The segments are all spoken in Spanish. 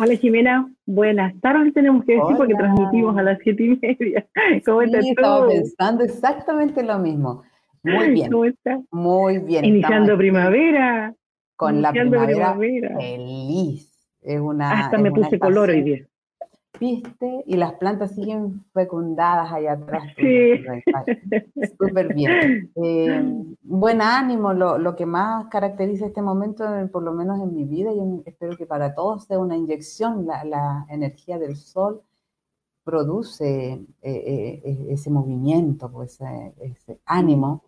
Hola Jimena, buenas tardes tenemos que decir porque transmitimos a las siete y media. ¿Cómo estás tú? Estaba pensando exactamente lo mismo. Muy bien. ¿Cómo estás? Muy bien. Iniciando primavera. Con la primavera, feliz. Es una, Hasta me puse color hoy día. ¿Viste? Y las plantas siguen fecundadas allá atrás. Sí. Súper bien. Eh, buen ánimo, lo, lo, que más caracteriza este momento, por lo menos en mi vida, y espero que para todos sea una inyección, la, la energía del sol produce eh, eh, ese movimiento, pues, ese ánimo,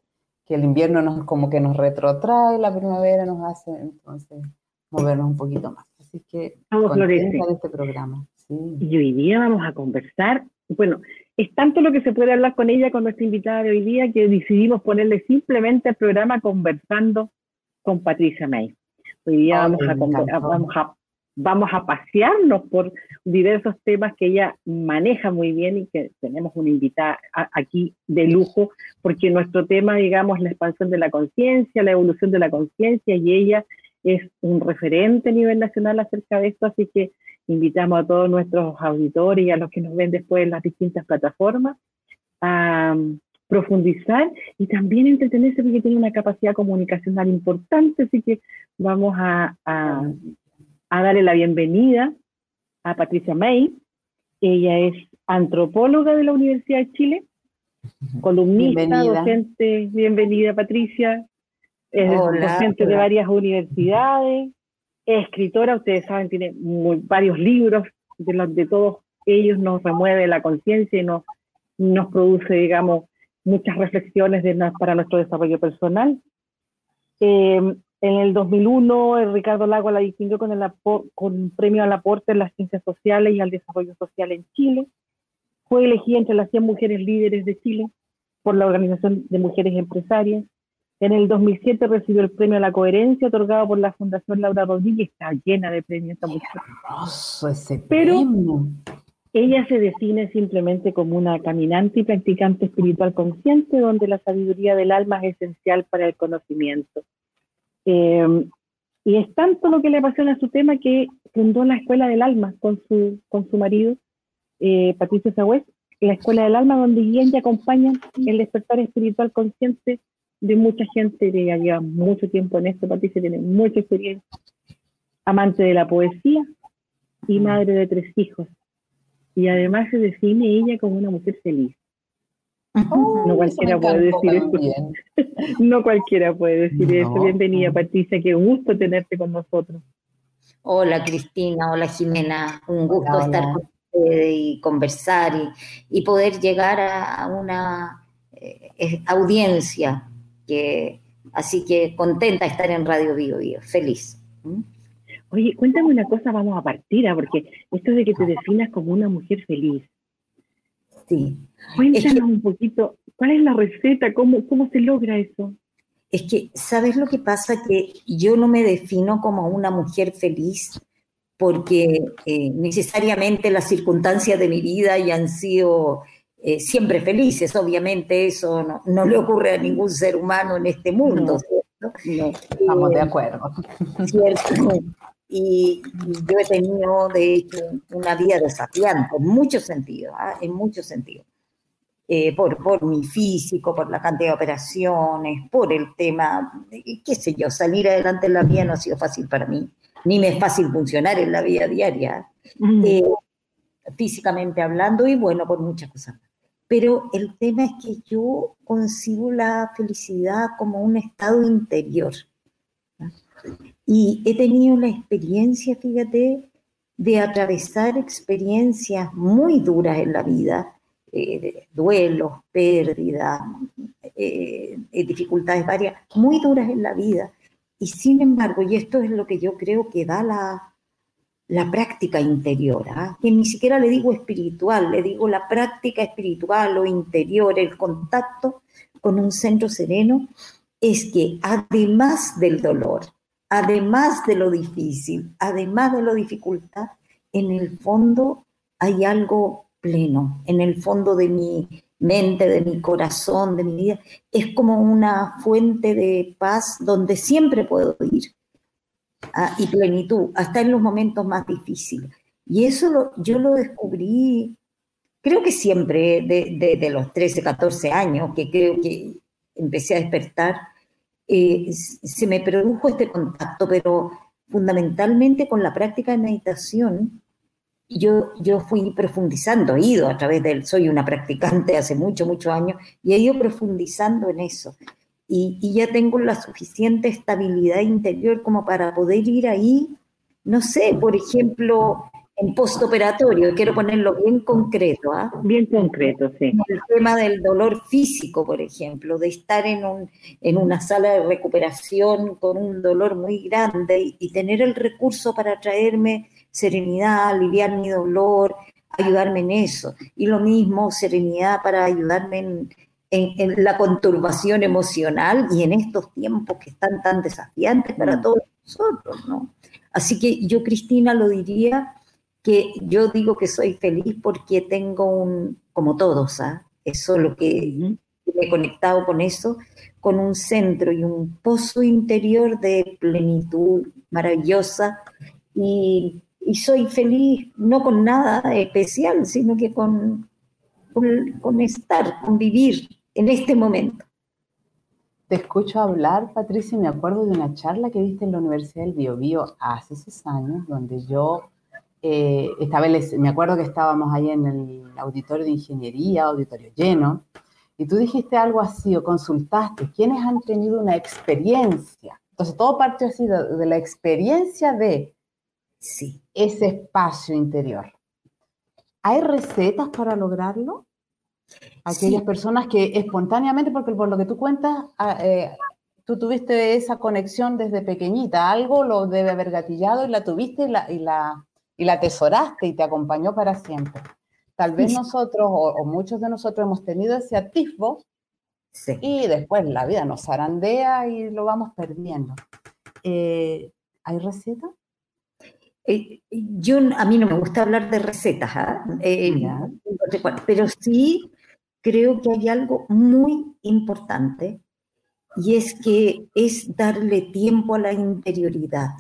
que el invierno nos, como que nos retrotrae, la primavera nos hace entonces movernos un poquito más. Así que, contenta de este programa. Y hoy día vamos a conversar, bueno, es tanto lo que se puede hablar con ella, con nuestra invitada de hoy día, que decidimos ponerle simplemente el programa Conversando con Patricia May. Hoy día vamos, a, vamos, a, vamos a pasearnos por diversos temas que ella maneja muy bien y que tenemos una invitada aquí de lujo, porque nuestro tema, digamos, es la expansión de la conciencia, la evolución de la conciencia, y ella es un referente a nivel nacional acerca de esto, así que invitamos a todos nuestros auditores y a los que nos ven después en las distintas plataformas a um, profundizar y también entretenerse porque tiene una capacidad comunicacional importante, así que vamos a, a, darle la bienvenida a Patricia May. Ella es antropóloga de la Universidad de Chile, columnista, docente, bienvenida Patricia, es docente de varias universidades, escritora, ustedes saben, tiene varios libros, de, los, de todos ellos nos remueve la conciencia y nos, produce, digamos, muchas reflexiones para nuestro desarrollo personal. Em, en el 2001, Ricardo Lago la distinguió con, el con un premio al aporte en las ciencias sociales y al desarrollo social en Chile. Fue elegida entre las 100 mujeres líderes de Chile por la Organización de Mujeres Empresarias. En el 2007 recibió el premio a la coherencia otorgado por la Fundación Laura Rodríguez. Está llena de premios esta mujer. ese Pero ella se define simplemente como una caminante y practicante espiritual consciente donde la sabiduría del alma es esencial para el conocimiento. Eh, y es tanto lo que le apasiona su tema que fundó la Escuela del Alma con su, con su marido, eh, Patricio Sagüez, la Escuela del Alma, donde guían y acompañan el despertar espiritual consciente de mucha gente que ya lleva mucho tiempo en esto. Patricia tiene mucha experiencia, amante de la poesía y mm. madre de tres hijos. Y además se define ella como una mujer feliz. Oh, no cualquiera puede decir eso. no cualquiera puede decir eso. Bienvenida, Patricia, qué gusto tenerte con nosotros. Hola, Cristina. Hola, Jimena. Un gusto estar con ustedes y conversar y, poder llegar a una eh, audiencia así que contenta de estar en Radio Bio Bio, feliz. ¿Mm? Oye, cuéntame una cosa, vamos a partir, ¿ah? porque esto de que te definas como una mujer feliz. Sí. Cuéntanos un poquito, ¿cuál es la receta? ¿Cómo, ¿Cómo se logra eso? Es que, ¿sabes lo que pasa? Que yo no me defino como una mujer feliz porque eh, necesariamente las circunstancias de mi vida ya han sido eh, siempre felices, obviamente eso no, le ocurre a ningún ser humano en este mundo, ¿cierto? estamos de eh, acuerdo. ¿cierto? Y, yo he tenido, de hecho, una vida desafiante en muchos sentidos, ¿ah? en muchos sentidos. Eh, por, por mi físico, por la cantidad de operaciones, por el tema, qué sé yo, salir adelante en la vida no ha sido fácil para mí, ni me es fácil funcionar en la vida diaria, físicamente hablando, y bueno, por muchas cosas pero el tema es que yo consigo la felicidad como un estado interior. Y he tenido la experiencia, fíjate, de atravesar experiencias muy duras en la vida, eh, duelos, pérdidas, eh, eh, dificultades varias, muy duras en la vida. Y sin embargo, y esto es lo que yo creo que da la, la práctica interior, ¿ah? que ni siquiera le digo espiritual, le digo la práctica espiritual o interior, el contacto con un centro sereno, es que además del dolor, además de lo difícil, además de la dificultad, en el fondo hay algo pleno, en el fondo de mi mente, de mi corazón, de mi vida, es como una fuente de paz donde siempre puedo ir, Y plenitud, hasta en los momentos más difíciles. Y eso yo lo descubrí, creo que siempre, desde de, los 13, 14 años, que creo que empecé a despertar, eh, se me produjo este contacto, pero fundamentalmente con la práctica de meditación, yo, yo fui profundizando, he ido a través del, soy una practicante hace mucho, muchos años, y he ido profundizando en eso. Y, y, ya tengo la suficiente estabilidad interior como para poder ir ahí, no sé, por ejemplo, en postoperatorio, quiero ponerlo bien concreto. ¿ah? Bien concreto, sí. El tema del dolor físico, por ejemplo, de estar en, un, en una sala de recuperación con un dolor muy grande y, tener el recurso para traerme serenidad, aliviar mi dolor, ayudarme en eso. Y lo mismo, serenidad para ayudarme en, en, la conturbación emocional y en estos tiempos que están tan desafiantes para mm. todos nosotros, ¿no? Así que yo, Cristina, lo diría que yo digo que soy feliz porque tengo un, como todos, ¿ah? eso es lo que me he conectado con eso, con un centro y un pozo interior de plenitud maravillosa y, soy feliz no con nada especial, sino que con, con, estar, con vivir en este momento. Te escucho hablar, Patricia, y me acuerdo de una charla que viste en la Universidad del Biobío hace esos años, donde yo eh, esta vez me acuerdo que estábamos ahí en el auditorio de ingeniería, auditorio lleno, y tú dijiste algo así o consultaste, ¿quiénes han tenido una experiencia? Entonces todo parte así de, la experiencia de sí. ese espacio interior. ¿Hay recetas para lograrlo? Aquellas personas que espontáneamente, porque por lo que tú cuentas, ah, eh, tú tuviste esa conexión desde pequeñita, algo lo debe haber gatillado y la tuviste y la y la atesoraste y te acompañó para siempre. Tal vez nosotros o, muchos de nosotros hemos tenido ese atisbo y después la vida nos zarandea y lo vamos perdiendo. Eh, ¿Hay receta? Eh, yo, a mí no me gusta hablar de recetas, ¿ah? eh, pero sí creo que hay algo muy importante y es que es darle tiempo a la interioridad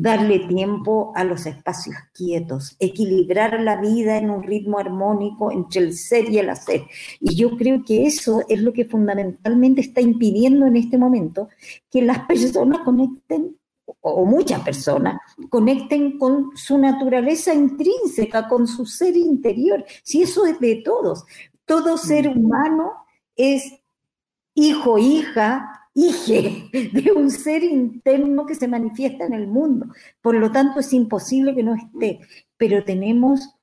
darle tiempo a los espacios quietos, equilibrar la vida en un ritmo armónico entre el ser y el hacer. Y yo creo que eso es lo que fundamentalmente está impidiendo en este momento que las personas conecten, o muchas personas, conecten con su naturaleza intrínseca, con su ser interior. Si eso es de todos, todo ser humano es hijo, hija, hije de un ser interno que se manifiesta en el mundo. Por lo tanto, es imposible que no esté. Pero tenemos,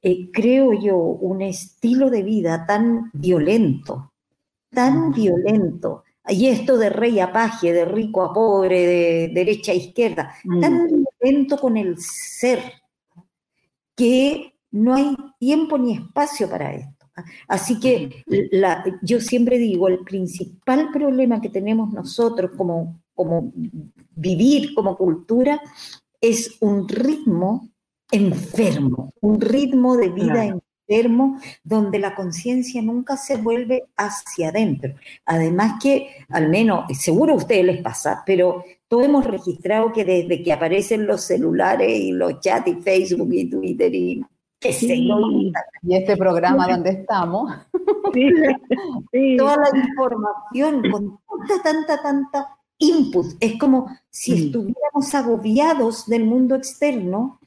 eh, creo yo, un estilo de vida tan violento, tan violento. Y esto de rey a paje, de rico a pobre, de derecha a izquierda, tan mm. violento con el ser, que no hay tiempo ni espacio para esto. Así que yo siempre digo, el principal problema que tenemos nosotros como, como vivir como cultura es un ritmo enfermo, un ritmo de vida enfermo donde la conciencia nunca se vuelve hacia adentro. Además que, al menos, seguro a ustedes les pasa, pero todos hemos registrado que desde que aparecen los celulares y los chats y Facebook y Twitter y y este programa donde estamos. Toda la información con tanta, tanta, tanta input. Es como si estuviéramos agobiados del mundo externo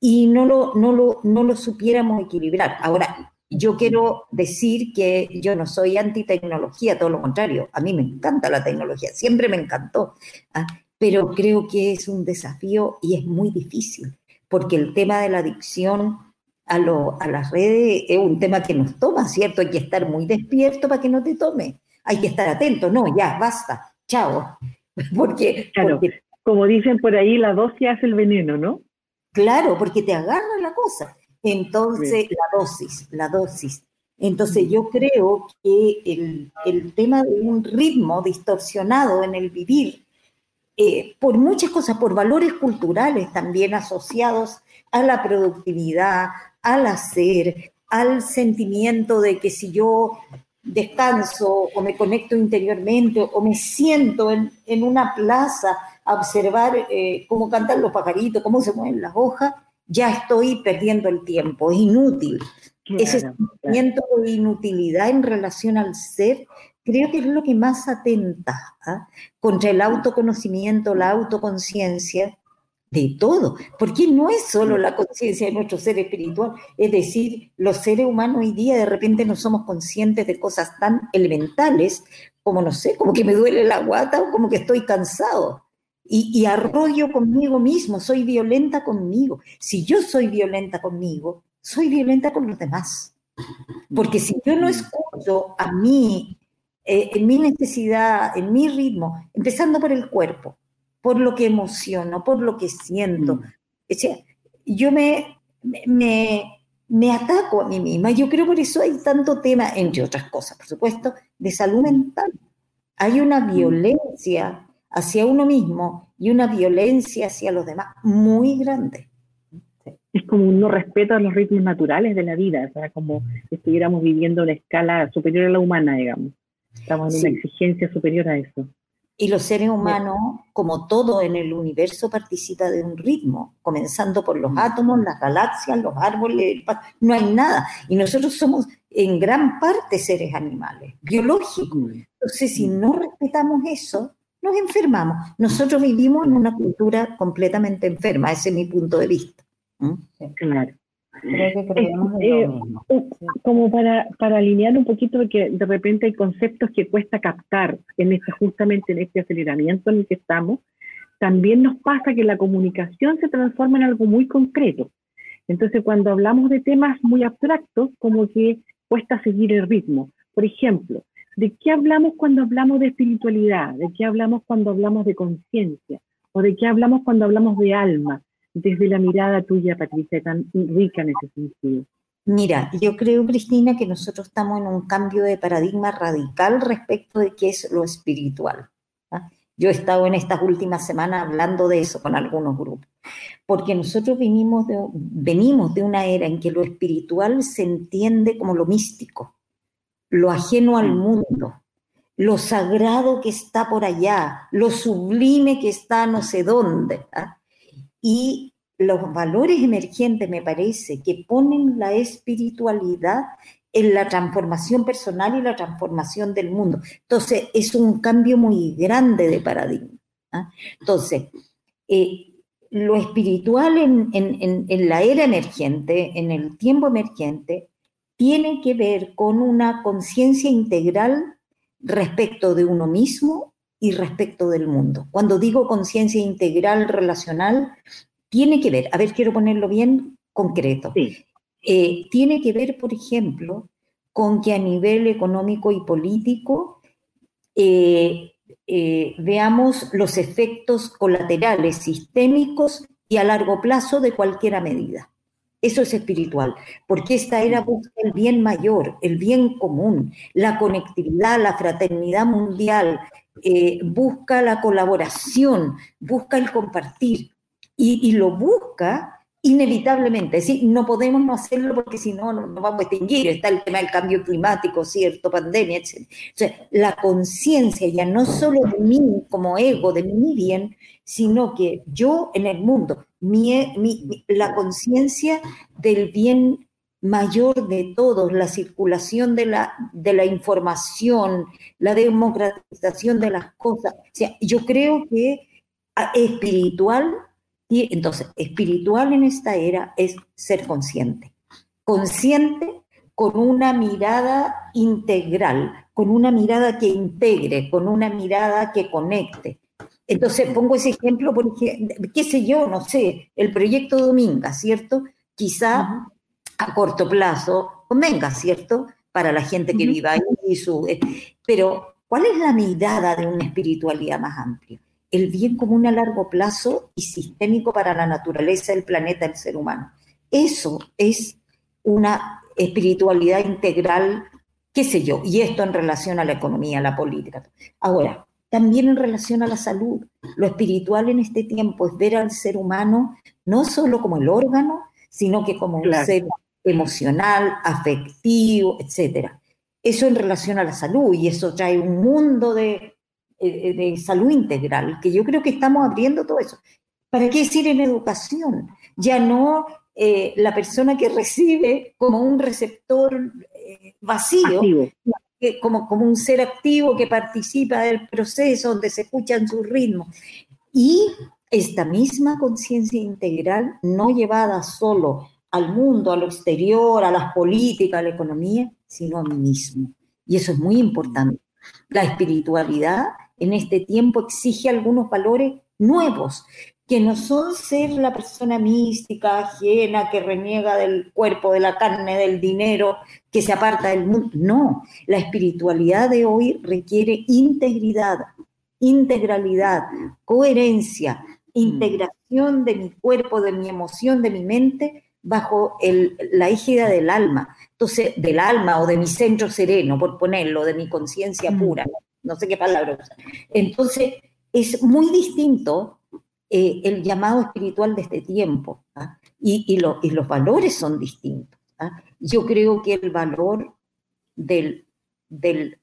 y no lo, no, lo, no lo supiéramos equilibrar. Ahora, yo quiero decir que yo no soy anti-tecnología, todo lo contrario. A mí me encanta la tecnología, siempre me encantó. ¿ah? Pero creo que es un desafío y es muy difícil, porque el tema de la adicción a, lo, a las redes es un tema que nos toma, ¿cierto? Hay que estar muy despierto para que no te tome. Hay que estar atento. No, ya, basta. Chao. Porque, claro, como dicen por ahí, la dosis hace el veneno, ¿no? Claro, porque te agarra la cosa. Entonces, la dosis, la dosis. Entonces, yo creo que el, el tema de un ritmo distorsionado en el vivir, eh, por muchas cosas, por valores culturales también asociados a la productividad, al hacer, al sentimiento de que si yo descanso o me conecto interiormente o me siento en, una plaza a observar eh, cómo cantan los pajaritos, cómo se mueven las hojas, ya estoy perdiendo el tiempo, es inútil. Ese sentimiento de inutilidad en relación al ser, creo que es lo que más atenta ¿ah? contra el autoconocimiento, la autoconciencia, de todo, porque no es solo la conciencia de nuestro ser espiritual, es decir, los seres humanos hoy día de repente no somos conscientes de cosas tan elementales como, no sé, como que me duele la guata o como que estoy cansado. Y, y arroyo conmigo mismo, soy violenta conmigo. Si yo soy violenta conmigo, soy violenta con los demás. Porque si yo no escucho a mí, eh, en mi necesidad, en mi ritmo, empezando por el cuerpo, por lo que emociono, por lo que siento. Mm. yo me, me, me ataco a mí misma. Yo creo por eso hay tanto tema, entre otras cosas, por supuesto, de salud mental. Hay una mm. violencia hacia uno mismo y una violencia hacia los demás muy grande. Es como un no respeto a los ritmos naturales de la vida, o sea, como si estuviéramos viviendo una escala superior a la humana, digamos. Estamos en una exigencia superior a eso. Y los seres humanos, como todo en el universo, participa de un ritmo, comenzando por los mm. átomos, las galaxias, los árboles, no hay nada. Y nosotros somos en gran parte seres animales, biológicos. Mm. Entonces, si mm. no respetamos eso, nos enfermamos. Nosotros vivimos en una cultura completamente enferma, ese es mi punto de vista. Claro. Eh, como para, para alinear un poquito, porque de repente hay conceptos que cuesta captar en este, justamente en este aceleramiento en el que estamos, también nos pasa que la comunicación se transforma en algo muy concreto. Entonces, cuando hablamos de temas muy abstractos, como que cuesta seguir el ritmo. Por ejemplo, ¿de qué hablamos cuando hablamos de espiritualidad? ¿De qué hablamos cuando hablamos de conciencia? ¿O de qué hablamos cuando hablamos de alma? Desde la mirada tuya, Patricia, tan rica en ese sentido? Mira, yo creo, Cristina, que nosotros estamos en un cambio de paradigma radical respecto de qué es lo espiritual. ¿ah? Yo he estado en estas últimas semanas hablando de eso con algunos grupos, porque nosotros venimos de, venimos de una era en que lo espiritual se entiende como lo místico, lo ajeno al mundo, lo sagrado que está por allá, lo sublime que está no sé dónde. ¿ah? Y los valores emergentes, me parece, que ponen la espiritualidad en la transformación personal y la transformación del mundo. Entonces, es un cambio muy grande de paradigma. ¿ah? Entonces, eh, lo espiritual en, en, la era emergente, en el tiempo emergente, tiene que ver con una conciencia integral respecto de uno mismo y respecto del mundo. Cuando digo conciencia integral relacional, tiene que ver, a ver, quiero ponerlo bien concreto. Eh, tiene que ver, por ejemplo, con que a nivel económico y político eh, eh, veamos los efectos colaterales sistémicos y a largo plazo de cualquier medida. Eso es espiritual, porque esta era busca el bien mayor, el bien común, la conectividad, la fraternidad mundial, eh, busca la colaboración, busca el compartir y, lo busca inevitablemente. Es decir, no podemos no hacerlo porque si no, no vamos a extinguir. Está el tema del cambio climático, ¿cierto? Pandemia, etc. O sea, la conciencia ya no solo de mí como ego, de mi bien, sino que yo en el mundo, la conciencia del bien mayor de todos, la circulación de la, de la información, la democratización de las cosas. Yo creo que ah, espiritual, entonces, espiritual en esta era es ser consciente. Consciente con una mirada integral, con una mirada que integre, con una mirada que conecte. Entonces, pongo ese ejemplo porque, qué sé yo, no sé, el proyecto Dominga, ¿cierto? Quizá a corto plazo convenga, ¿cierto? Para la gente que viva ahí. Su, eh, pero, ¿cuál es la mirada de una espiritualidad más amplia? El bien común a largo plazo y sistémico para la naturaleza, el planeta, el ser humano. Eso es una espiritualidad integral, qué sé yo, y esto en relación a la economía, a la política. Ahora, también en relación a la salud. Lo espiritual en este tiempo es ver al ser humano no solo como el órgano, sino que como un ser emocional, afectivo, etc. Eso en relación a la salud y eso trae un mundo de, eh, de salud integral, que yo creo que estamos abriendo todo eso. ¿Para qué decir en educación? Ya no eh, la persona que recibe como un receptor eh, vacío, como, como un ser activo que participa del proceso, donde se escuchan sus ritmos. Y esta misma conciencia integral, no llevada solo al mundo, a lo exterior, a las políticas, a la economía, sino a mí mismo. Y eso es muy importante. La espiritualidad en este tiempo exige algunos valores nuevos, que no son ser la persona mística, ajena, que reniega del cuerpo, de la carne, del dinero, que se aparta del mundo. No, la espiritualidad de hoy requiere integridad, integralidad, coherencia, integración de mi cuerpo, de mi emoción, de mi mente, bajo la égida del alma. Entonces, del alma o de mi centro sereno, por ponerlo, de mi conciencia mm. pura, no sé qué palabra Entonces, es muy distinto eh, el llamado espiritual de este tiempo, ¿ah? y, los valores son distintos. ¿ah? Yo creo que el valor del, del,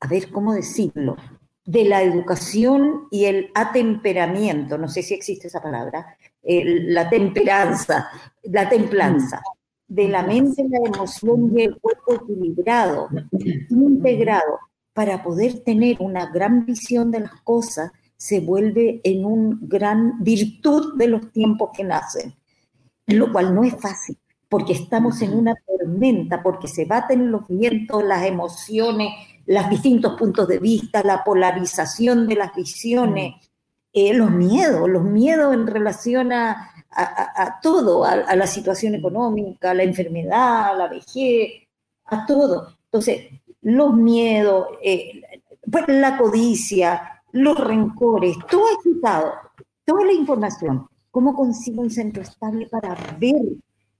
a ver, ¿cómo decirlo? de la educación y el atemperamiento, no sé si existe esa palabra, la temperanza, la templanza, de la mente, la emoción y el cuerpo equilibrado, integrado, para poder tener una gran visión de las cosas, se vuelve en una gran virtud de los tiempos que nacen, lo cual no es fácil, porque estamos en una tormenta, porque se baten los vientos, las emociones, los distintos puntos de vista, la polarización de las visiones, eh, los miedos, los miedos en relación a, todo, a, la situación económica, a la enfermedad, a la vejez, a todo. Entonces, los miedos, eh, pues, la codicia, los rencores, todo quitado, toda la información. ¿Cómo consigo un centro estable para ver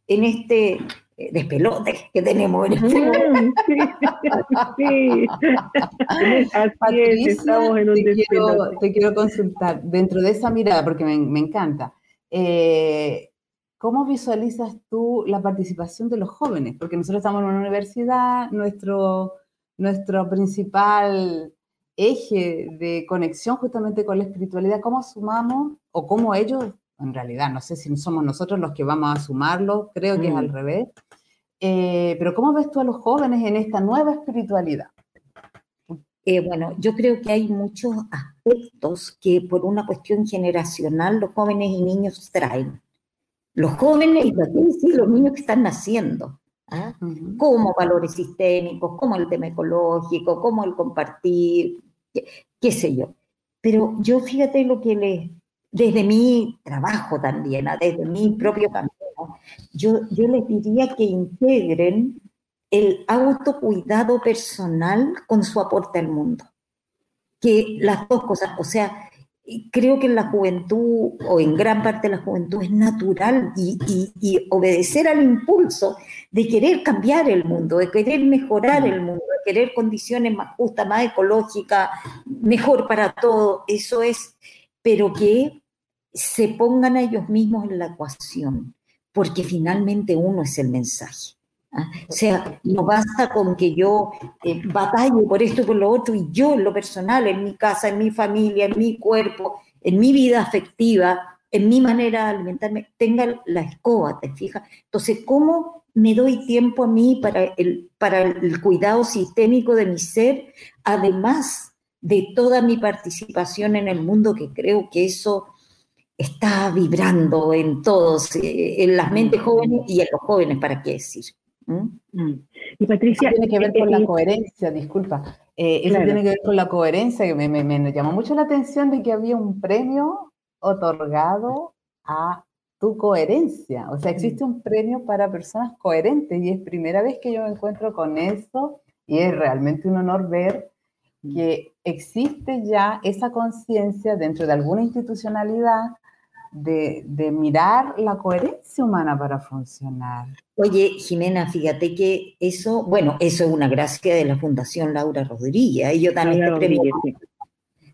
en este eh, despelote que tenemos en este mm, sí, Así es, estamos en un te quiero, te quiero, consultar, dentro de esa mirada, porque me, me encanta, eh, ¿cómo visualizas tú la participación de los jóvenes? Porque nosotros estamos en una universidad, nuestro, nuestro principal eje de conexión justamente con la espiritualidad, ¿cómo sumamos o cómo ellos en realidad, no sé si somos nosotros los que vamos a sumarlo, creo que es al mm. revés. Eh, pero ¿cómo ves tú a los jóvenes en esta nueva espiritualidad? Eh, bueno, yo creo que hay muchos aspectos que por una cuestión generacional los jóvenes y niños traen. Los jóvenes y los niños que están naciendo, ¿ah? como valores sistémicos, como el tema ecológico, como el compartir, qué, qué sé yo. Pero yo fíjate lo que les desde mi trabajo también, ¿ah? desde mi propio camino, yo, yo les diría que integren el autocuidado personal con su aporte al mundo. Que las dos cosas, o sea, creo que en la juventud, o en gran parte de la juventud, es natural y, y, obedecer al impulso de querer cambiar el mundo, de querer mejorar el mundo, de querer condiciones más justas, más ecológicas, mejor para todo. Eso es, pero que se pongan a ellos mismos en la ecuación, porque finalmente uno es el mensaje. ¿Ah? O sea, no basta con que yo eh, batalle por esto y por lo otro, y yo en lo personal, en mi casa, en mi familia, en mi cuerpo, en mi vida afectiva, en mi manera de alimentarme, tenga la escoba, ¿te fijas? Entonces, ¿cómo me doy tiempo a mí para el, para el cuidado sistémico de mi ser, además de toda mi participación en el mundo, que creo que eso está vibrando en todos, eh, en las mentes jóvenes y en los jóvenes, ¿para qué decir? ¿Mm? Mm. Y Patricia... tiene que ver con la coherencia, disculpa. Eh, eso tiene que ver con la coherencia, que me, me, llamó mucho la atención de que había un premio otorgado a tu coherencia. O sea, existe un premio para personas coherentes y es primera vez que yo me encuentro con eso y es realmente un honor ver que existe ya esa conciencia dentro de alguna institucionalidad de, mirar la coherencia humana para funcionar. Oye, Jimena, fíjate que eso, bueno, eso es una gracia de la Fundación Laura Rodríguez. Ellos dan este premio.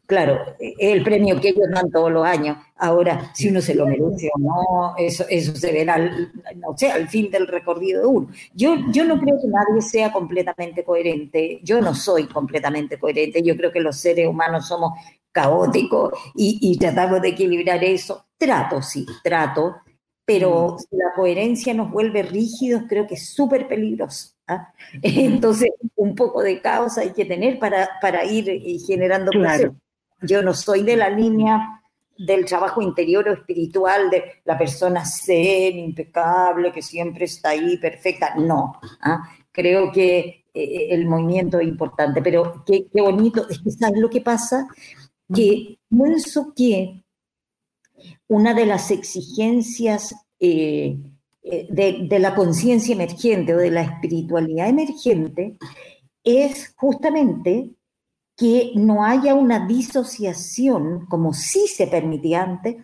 Claro, el premio que ellos dan todos los años. Ahora, si uno se lo merece o no, eso, eso se verá, no sé, al fin del recorrido de uno. Yo, yo no creo que nadie sea completamente coherente. Yo no soy completamente coherente. Yo creo que los seres humanos somos caóticos y, y tratamos de equilibrar eso trato, sí, trato, pero mm. si la coherencia nos vuelve rígidos, creo que es súper peligroso. ¿ah? Entonces, un poco de caos hay que tener para, para ir eh, generando claro. Yo no soy de la línea del trabajo interior o espiritual, de la persona zen, impecable, que siempre está ahí, perfecta. No, ¿ah? creo que eh, el movimiento es importante, pero qué, qué bonito, es que ¿sabes lo que pasa? Que pienso que una de las exigencias eh, eh, de, la conciencia emergente o de la espiritualidad emergente es justamente que no haya una disociación, como sí se permitía antes,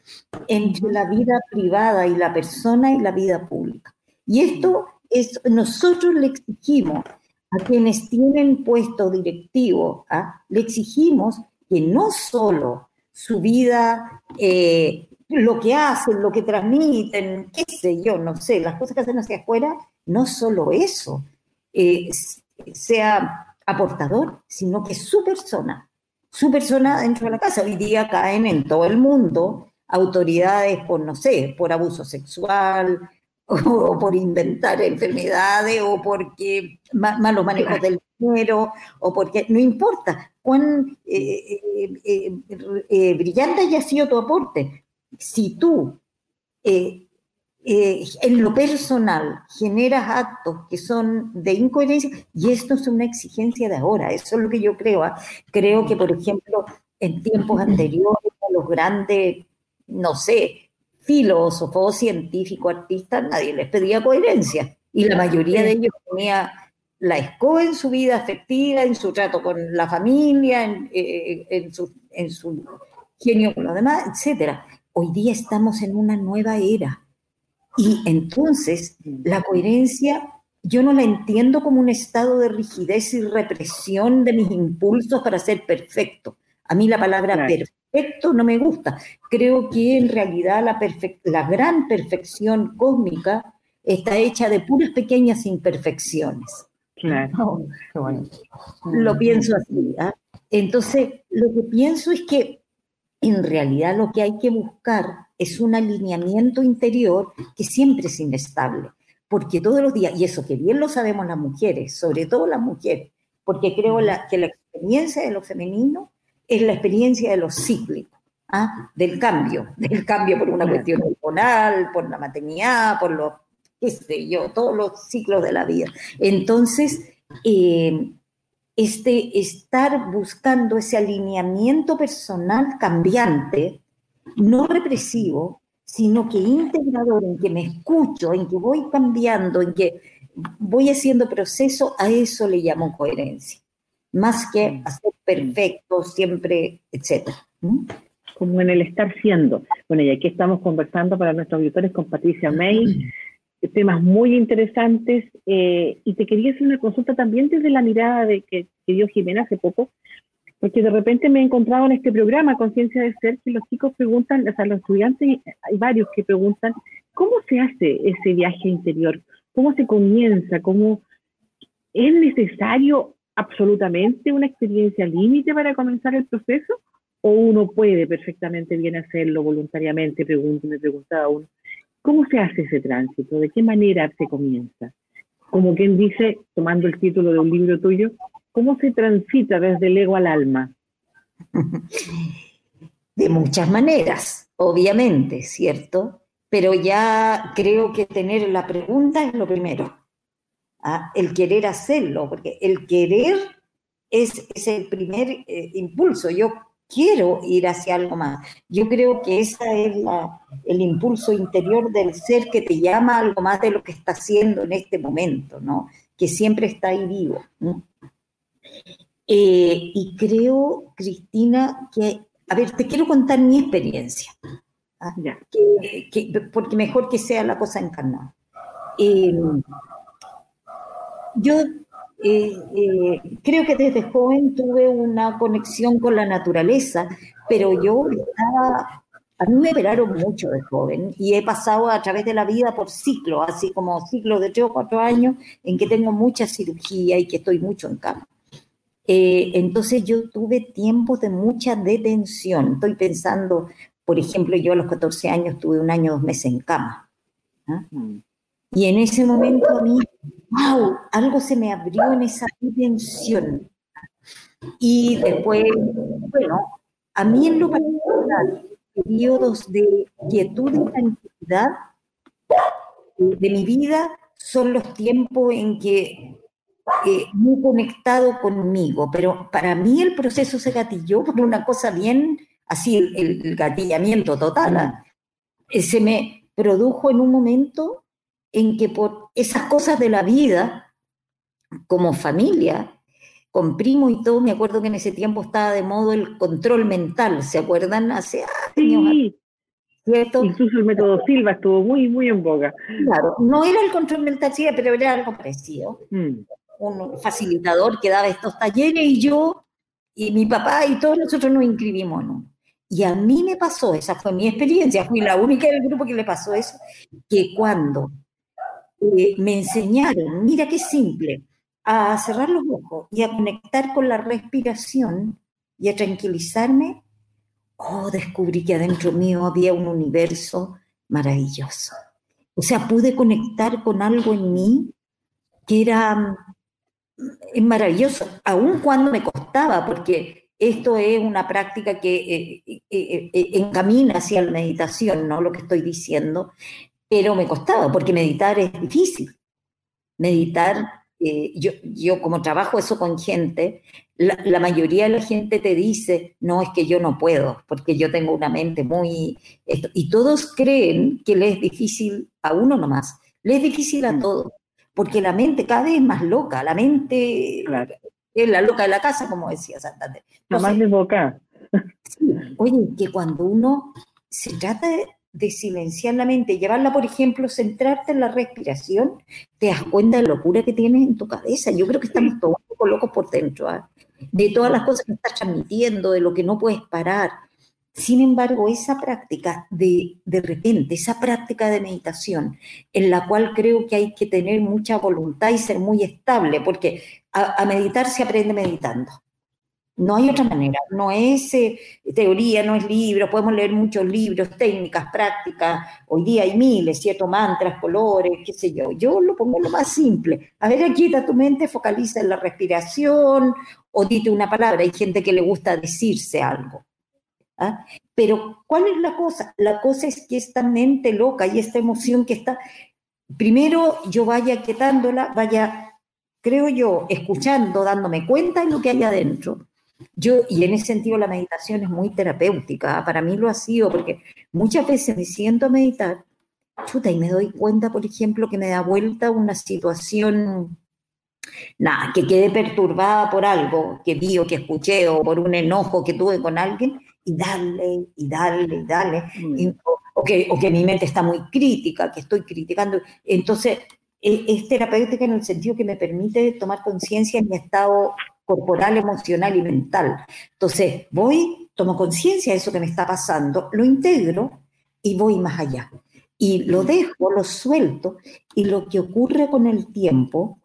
entre la vida privada y la persona y la vida pública. Y esto es, nosotros le exigimos a quienes tienen puesto directivo, ¿ah? le exigimos que no solo su vida eh, lo que hacen, lo que transmiten, qué sé yo, no sé, las cosas que hacen hacia afuera, no solo eso, eh, sea aportador, sino que su persona, su persona dentro de la casa. Hoy día caen en todo el mundo autoridades por, no sé, por abuso sexual, o por inventar enfermedades, o porque malos manejos del dinero, o porque, no importa cuán eh, eh, brillante haya sido tu aporte, si tú eh, eh, en lo personal generas actos que son de incoherencia, y esto es una exigencia de ahora, eso es lo que yo creo. ¿ah? Creo que, por ejemplo, en tiempos anteriores, los grandes, no sé, filósofos, científicos, artistas, nadie les pedía coherencia. Y la mayoría de ellos tenía la escoba en su vida afectiva, en su trato con la familia, en, eh, en, su, en su genio con los demás, etcétera. Hoy día estamos en una nueva era y entonces la coherencia yo no la entiendo como un estado de rigidez y represión de mis impulsos para ser perfecto. A mí la palabra perfecto no me gusta. Creo que en realidad la, la gran perfección cósmica está hecha de puras pequeñas imperfecciones. Claro. Lo pienso así. ¿ah? Entonces, lo que pienso es que en realidad lo que hay que buscar es un alineamiento interior que siempre es inestable, porque todos los días, y eso que bien lo sabemos las mujeres, sobre todo las mujeres, porque creo que la experiencia de lo femenino es la experiencia de lo cíclico, ¿ah? del cambio, del cambio por una cuestión hormonal, por la maternidad, por los, qué sé yo, todos los ciclos de la vida. Entonces, eh, este estar buscando ese alineamiento personal cambiante, no represivo, sino que integrador, en que me escucho, en que voy cambiando, en que voy haciendo proceso, a eso le llamo coherencia, más que hacer perfecto siempre, etc. ¿Mm? Como en el estar siendo. Bueno, y aquí estamos conversando para nuestros auditores con Patricia May, temas muy interesantes eh, y te quería hacer una consulta también desde la mirada de que, dio Jimena hace poco, porque de repente me he encontrado en este programa Conciencia de Ser que los chicos preguntan, o sea, los estudiantes, hay varios que preguntan, ¿cómo se hace ese viaje interior? ¿Cómo se comienza? ¿Cómo es necesario absolutamente una experiencia límite para comenzar el proceso? ¿O uno puede perfectamente bien hacerlo voluntariamente? Pregunto, me preguntaba uno. ¿Cómo se hace ese tránsito? ¿De qué manera se comienza? Como quien dice, tomando el título de un libro tuyo, ¿cómo se transita desde el ego al alma? De muchas maneras, obviamente, ¿cierto? Pero ya creo que tener la pregunta es lo primero. ¿ah? El querer hacerlo, porque el querer es, el primer eh, impulso. Yo quiero ir hacia algo más. Yo creo que ese es el impulso interior del ser que te llama a algo más de lo que está haciendo en este momento, ¿no? Que siempre está ahí vivo. Eh, y creo, Cristina, que, a ver, te quiero contar mi experiencia, ¿ah? porque mejor que sea la cosa encarnada. Eh, yo eh, eh, creo que desde joven tuve una conexión con la naturaleza, pero yo estaba, a mí me operaron mucho de joven y he pasado a través de la vida por ciclos, así como ciclos de tres o cuatro años en que tengo mucha cirugía y que estoy mucho en cama. Eh, entonces yo tuve tiempos de mucha detención. Estoy pensando Por ejemplo, yo a los 14 años tuve un año, dos meses en cama. ¿ah? Mm. Y en ese momento a mí, wow, algo se me abrió en esa dimensión. Y después, bueno, a mí en lo particular, periodos de quietud y tranquilidad de mi vida son los tiempos en que eh, muy conectado conmigo, pero para mí el proceso se gatilló por una cosa bien así, el, gatillamiento total. ¿ah? Eh, se me produjo en un momento en que por esas cosas de la vida, como familia, con primo y todo, me acuerdo que en ese tiempo estaba de modo el control mental, ¿se acuerdan? Hace años. Sí. ¿cierto? Incluso el método Silva estuvo muy, muy en boga. Claro, no era el control mental, sí, pero era algo parecido. Mm. Un facilitador que daba estos talleres y yo y mi papá y todos nosotros nos inscribimos ¿no? Y a mí me pasó, esa fue mi experiencia, fui la única del grupo que le pasó eso, que cuando eh, me enseñaron, mira qué simple, a cerrar los ojos y a conectar con la respiración y a tranquilizarme, oh, descubrí que adentro mío había un universo maravilloso. O sea, pude conectar con algo en mí que era mm, maravilloso, aun cuando me costaba, porque esto es una práctica que eh, eh, encamina hacia la meditación, ¿no? Lo que estoy diciendo, pero me costaba, porque meditar es difícil. Meditar, eh, yo, yo como trabajo eso con gente, la, mayoría de la gente te dice, no, es que yo no puedo, porque yo tengo una mente muy... y todos creen que le es difícil a uno nomás, le es difícil a mm. todos, porque la mente cada vez es más loca, la mente es la loca de la casa, como decía Santander. No más de boca. oye, que cuando uno se trata de de silenciar la mente, llevarla, por ejemplo, centrarte en la respiración, te das cuenta de la locura que tienes en tu cabeza. Yo creo que estamos todos un poco locos por dentro, ¿ah? de todas las cosas que estás transmitiendo, de lo que no puedes parar. Sin embargo, esa práctica de, de repente, esa práctica de meditación, en la cual creo que hay que tener mucha voluntad y ser muy estable, porque a meditar se aprende meditando. No hay otra manera, no es eh, teoría, no es libro, podemos leer muchos libros, técnicas, prácticas, hoy día hay miles, ¿cierto? Mantras, colores, qué sé yo. Yo lo pongo lo más simple. A ver, aquieta tu mente, focaliza en la respiración o dite una palabra. Hay gente que le gusta decirse algo. ¿ah? Pero, ¿cuál es la cosa? La cosa es que esta mente loca y esta emoción que está, primero yo vaya quietándola, vaya, creo yo, escuchando, dándome cuenta de lo que hay adentro yo, y en ese sentido la meditación es muy terapéutica, ¿ah? para mí lo ha sido, porque muchas veces me siento a meditar, chuta, y me doy cuenta, por ejemplo, que me da vuelta una situación, nada, que quedé perturbada por algo que vi o que escuché, o por un enojo que tuve con alguien, y darle, y darle, y darle, mm. o, que, o que mi mente está muy crítica, que estoy criticando. Entonces, es, es terapéutica en el sentido que me permite tomar conciencia en mi estado corporal, emocional y mental. Entonces, voy, tomo conciencia de eso que me está pasando, lo integro y voy más allá. Y lo dejo, lo suelto, y lo que ocurre con el tiempo,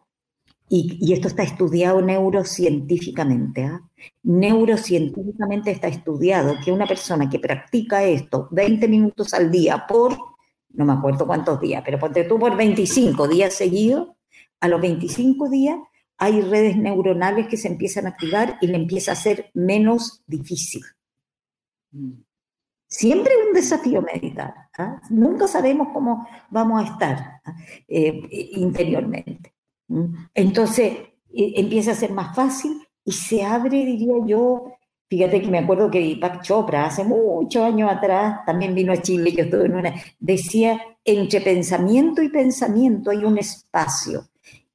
y, esto está estudiado neurocientíficamente, ¿ah? neurocientíficamente está estudiado que una persona que practica esto 20 minutos al día por, no me acuerdo cuántos días, pero ponte tú por 25 días seguidos, a los 25 días hay redes neuronales que se empiezan a activar y le empieza a ser menos difícil. Mm. Siempre es un desafío meditar. ¿ah? Nunca sabemos cómo vamos a estar ¿ah? eh, interiormente. Entonces eh, empieza a ser más fácil y se abre, diría yo, fíjate que me acuerdo que Deepak Chopra hace muchos años atrás, también vino a Chile, yo estuve en una, decía, entre pensamiento y pensamiento hay un espacio.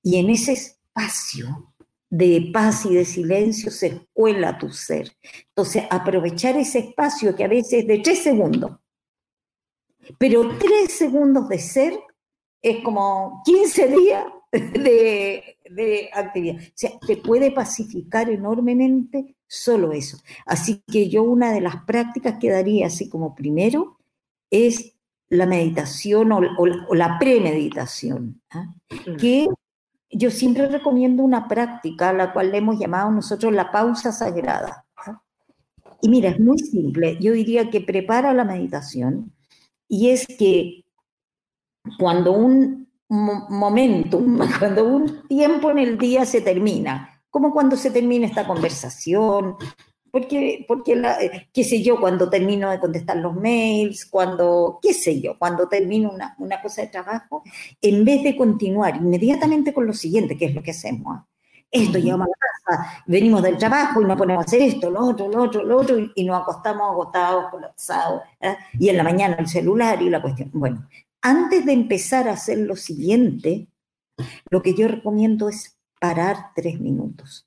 Y en ese espacio de paz y de silencio se cuela tu ser. Entonces, aprovechar ese espacio que a veces es de tres segundos, pero tres segundos de ser es como 15 días de, de, actividad. O sea, te puede pacificar enormemente solo eso. Así que yo una de las prácticas que daría así como primero es la meditación o, la premeditación, ¿ah? que yo siempre recomiendo una práctica, la cual le hemos llamado nosotros la pausa sagrada. Y mira, es muy simple. Yo diría que prepara la meditación y es que cuando un momento, cuando un tiempo en el día se termina, como cuando se termina esta conversación, porque, porque eh, qué sé yo, cuando termino de contestar los mails, cuando, qué sé yo, cuando termino una, una cosa de trabajo, en vez de continuar inmediatamente con lo siguiente, que es lo que hacemos, ¿ah? esto, llegamos a la casa, venimos del trabajo y nos ponemos a hacer esto, lo otro, lo otro, lo otro, y, nos acostamos agotados, colapsados, ¿eh? y en la mañana el celular y la cuestión. Bueno, antes de empezar a hacer lo siguiente, lo que yo recomiendo es parar tres minutos.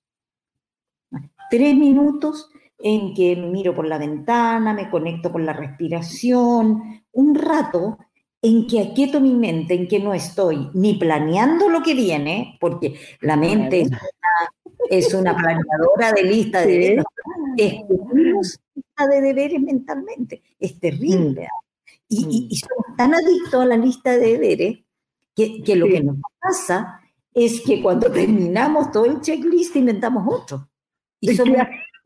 Tres minutos en que miro por la ventana, me conecto con la respiración, un rato en que aquieto mi mente, en que no estoy ni planeando lo que viene, porque la mente es una, planeadora de lista de deberes, lista de deberes mentalmente, es terrible. Mm. Y, y, somos tan adictos a la lista de deberes que, que lo que nos pasa es que cuando terminamos todo el checklist inventamos otro. Y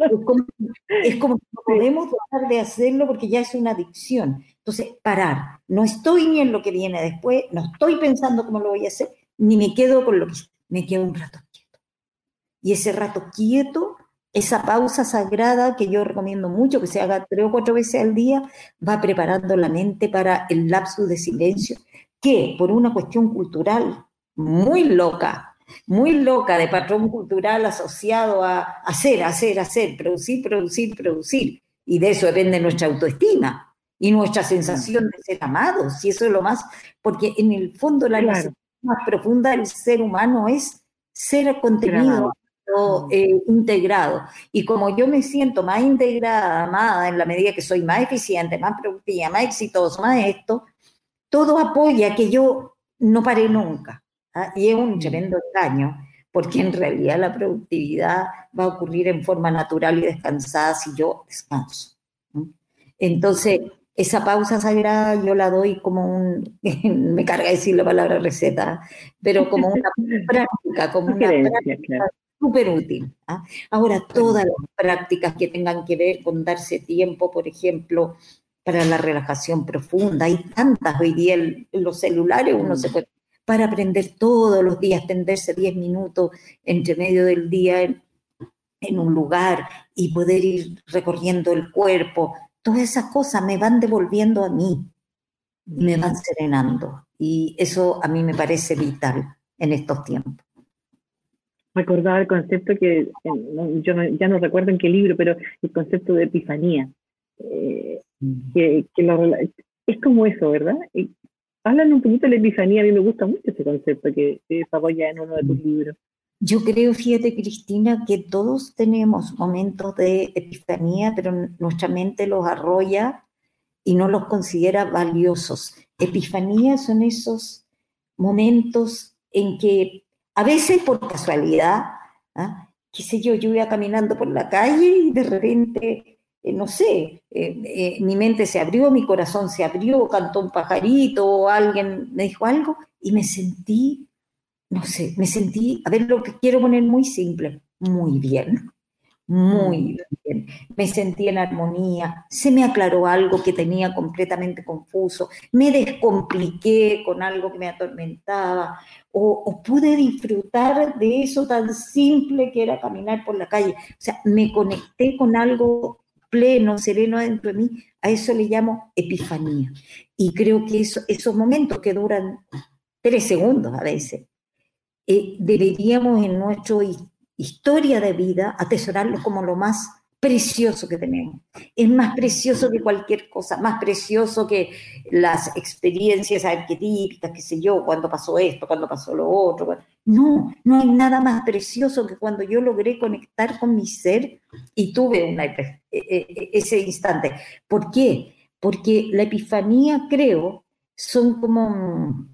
es, como, es como que no podemos dejar de hacerlo porque ya es una adicción. Entonces, parar. No estoy ni en lo que viene después, no estoy pensando cómo lo voy a hacer, ni me quedo con lo que... Me quedo un rato quieto. Y ese rato quieto, esa pausa sagrada que yo recomiendo mucho, que se haga tres o cuatro veces al día, va preparando la mente para el lapsus de silencio, que por una cuestión cultural muy loca, muy loca de patrón cultural asociado a hacer, hacer, hacer, producir, producir, producir. Y de eso depende nuestra autoestima y nuestra sensación de ser amados, y eso es lo más, porque en el fondo la claro. más profunda del ser humano es ser contenido eh, integrado. Y como yo me siento más integrada, amada, en la medida que soy más eficiente, más productiva, más exitosa, más esto, todo apoya que yo no pare nunca. ¿Ah? Y es un mm. tremendo engaño, porque en realidad la productividad va a ocurrir en forma natural y descansada si yo descanso. Entonces, esa pausa sagrada yo la doy como un, me carga decir la palabra receta, pero como una práctica, como una práctica súper útil. ¿ah? Ahora, todas las prácticas que tengan que ver con darse tiempo, por ejemplo, para la relajación profunda, hay tantas hoy día en, los celulares, uno se puede, para aprender todos los días, tenderse 10 minutos entre medio del día en, en un lugar y poder ir recorriendo el cuerpo, todas esas cosas me van devolviendo a mí, me van serenando. Y eso a mí me parece vital en estos tiempos. Recordaba el concepto que, yo ya no recuerdo en qué libro, pero el concepto de epifanía. Eh, mm. que, es como eso, ¿verdad? Y hablan un poquito de la epifanía, a mí me gusta mucho ese concepto que desarrolla en uno de tus mm. libros. Yo creo, fíjate Cristina, que todos tenemos momentos de epifanía, pero nuestra mente los arrolla y no los considera valiosos. Epifanía son esos momentos en que a veces por casualidad, ¿ah? qué sé yo, yo iba caminando por la calle y de repente, eh, no sé, eh, eh, mi mente se abrió, mi corazón se abrió, cantó un pajarito o alguien me dijo algo y me sentí no sé, me sentí, a ver, lo que quiero poner muy simple, muy bien, muy mm. bien. Me sentí en armonía, se me aclaró algo que tenía completamente confuso, me descompliqué con algo que me atormentaba, o, pude disfrutar de eso tan simple que era caminar por la calle. O sea, me conecté con algo pleno, sereno dentro de mí, a eso le llamo epifanía. Y creo que eso, esos momentos que duran tres segundos a veces, eh, deberíamos en nuestra historia de vida atesorarlo como lo más precioso que tenemos. Es más precioso que cualquier cosa, más precioso que las experiencias arquetípicas, qué sé yo, cuando pasó esto, cuando pasó lo otro. No, no hay nada más precioso que cuando yo logré conectar con mi ser y tuve una, e, e, ese instante. ¿Por qué? Porque la epifanía, creo, son como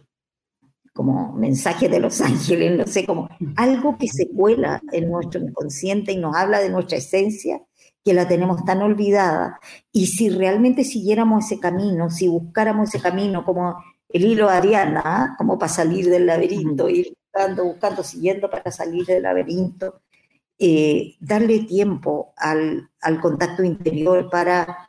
como mensaje de los ángeles, no sé, como algo que se cuela en nuestro inconsciente y nos habla de nuestra esencia, que la tenemos tan olvidada. Y si realmente siguiéramos ese camino, si buscáramos ese camino como el hilo de Ariana, ¿ah? como para salir del laberinto, ir buscando, buscando, siguiendo para salir del laberinto, eh, darle tiempo al, al, contacto interior para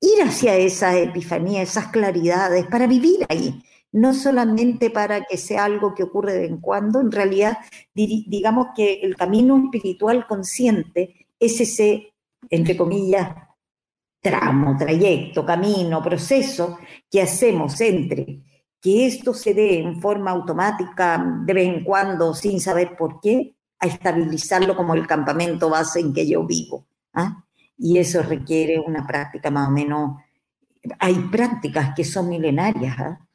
ir hacia esa epifanía, esas claridades, para vivir ahí, no solamente para que sea algo que ocurre de vez en cuando, en realidad digamos que el camino espiritual consciente es ese, entre comillas, tramo, trayecto, camino, proceso que hacemos entre que esto se dé en forma automática de vez en cuando sin saber por qué, a estabilizarlo como el campamento base en que yo vivo. ¿ah? Y eso requiere una práctica más o menos, hay prácticas que son milenarias, ¿ah?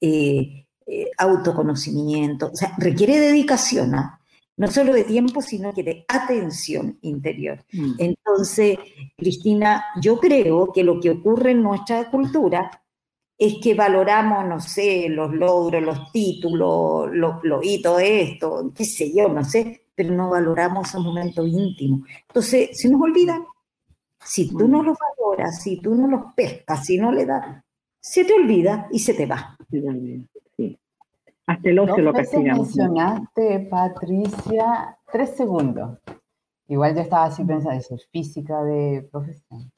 eh, eh, autoconocimiento, o sea, requiere dedicación, ¿ah? No solo de tiempo, sino que de atención interior. Mm. Entonces, Cristina, yo creo que lo que ocurre en nuestra cultura es que valoramos, no sé, los logros, los títulos, los, los hitos, esto, qué sé yo, no sé, pero no valoramos esos momentos íntimos. Entonces, se nos olvidan. Si tú no los valoras, si tú no los pescas, si no le das, se te olvida y se te va. Hasta el ocio lo castigamos. mencionaste, Patricia, tres segundos. Igual yo estaba así pensando, eso es física de profesión.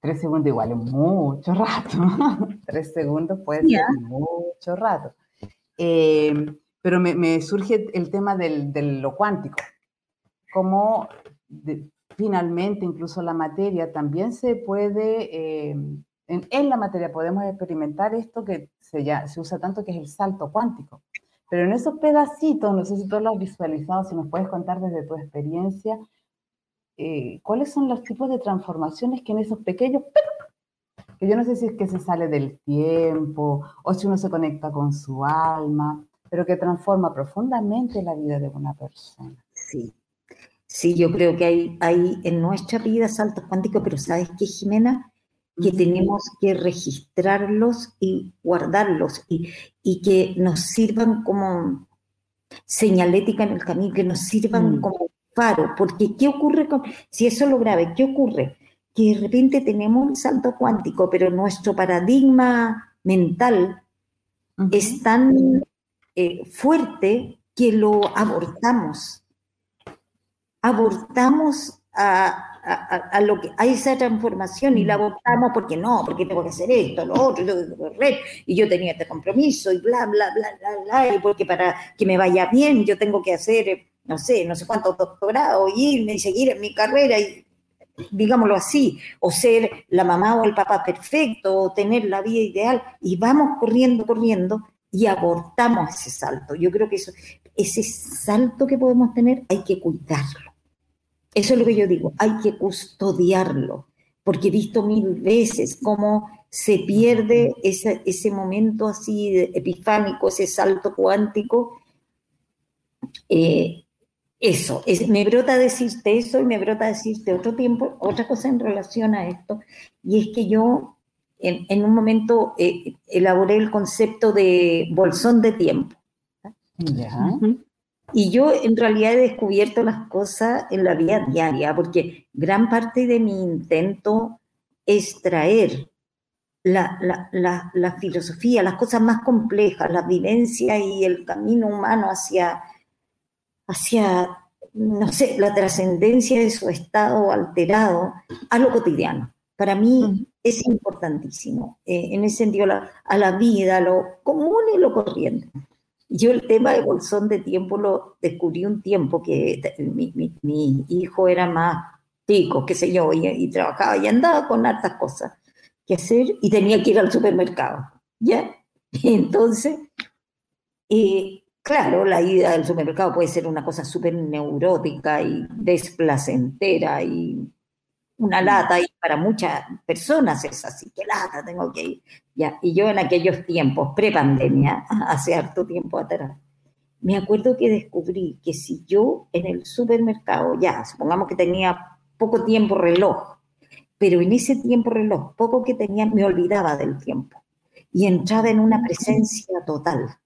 Tres segundos igual es mucho rato. Tres segundos puede ser mucho rato. Eh, pero me, surge el tema del, de lo cuántico. Cómo finalmente incluso la materia también se puede, eh, en, la materia podemos experimentar esto que se, ya, se usa tanto que es el salto cuántico. Pero en esos pedacitos, no sé si tú lo has visualizado, si nos puedes contar desde tu experiencia, eh, cuáles son los tipos de transformaciones que en esos pequeños, que yo no sé si es que se sale del tiempo o si uno se conecta con su alma, pero que transforma profundamente la vida de una persona. Sí, sí, yo creo que hay, hay en nuestra vida saltos cuánticos, pero ¿sabes qué, Jimena? Que tenemos que registrarlos y guardarlos y, y, que nos sirvan como señalética en el camino, que nos sirvan mm. como faro, porque ¿qué ocurre con, si eso es lo grave, qué ocurre? Que de repente tenemos un salto cuántico, pero nuestro paradigma mental es tan eh, fuerte que lo abortamos. Abortamos a, a, lo que a esa transformación y la abortamos porque no, porque tengo que hacer esto, lo otro, y yo tenía este compromiso y bla, bla, bla, bla, bla, y porque para que me vaya bien yo tengo que hacer no sé, no sé cuántos doctorados, irme y seguir en mi carrera y digámoslo así, o ser la mamá o el papá perfecto, o tener la vida ideal, y vamos corriendo, corriendo, y abortamos ese salto. Yo creo que eso, ese salto que podemos tener hay que cuidarlo. Eso es lo que yo digo, hay que custodiarlo, porque he visto mil veces cómo se pierde ese, ese momento así epifánico, ese salto cuántico, eh, eso, es, me brota decirte eso y me brota decirte otro tiempo, otra cosa en relación a esto, y es que yo en, un momento eh, elaboré el concepto de bolsón de tiempo. Y yo en realidad he descubierto las cosas en la vida diaria, porque gran parte de mi intento es traer la, la, la filosofía, las cosas más complejas, la vivencia y el camino humano hacia hacia, no sé, la trascendencia de su estado alterado a lo cotidiano. Para mí es importantísimo, eh, en ese sentido, a la vida, a lo común y lo corriente. Yo el tema de bolsón de tiempo lo descubrí un tiempo que mi, mi, hijo era más chico, qué sé yo, y, trabajaba y andaba con hartas cosas que hacer y tenía que ir al supermercado, ¿ya? Entonces, eh, Claro, la ida al supermercado puede ser una cosa súper neurótica y desplacentera y una lata y para muchas personas es así, que lata, tengo que ir. Ya, y yo en aquellos tiempos, pre-pandemia, hace harto tiempo atrás, me acuerdo que descubrí que si yo en el supermercado, ya, supongamos que tenía poco tiempo reloj, pero en ese tiempo reloj, poco que tenía, me olvidaba del tiempo y entraba en una presencia total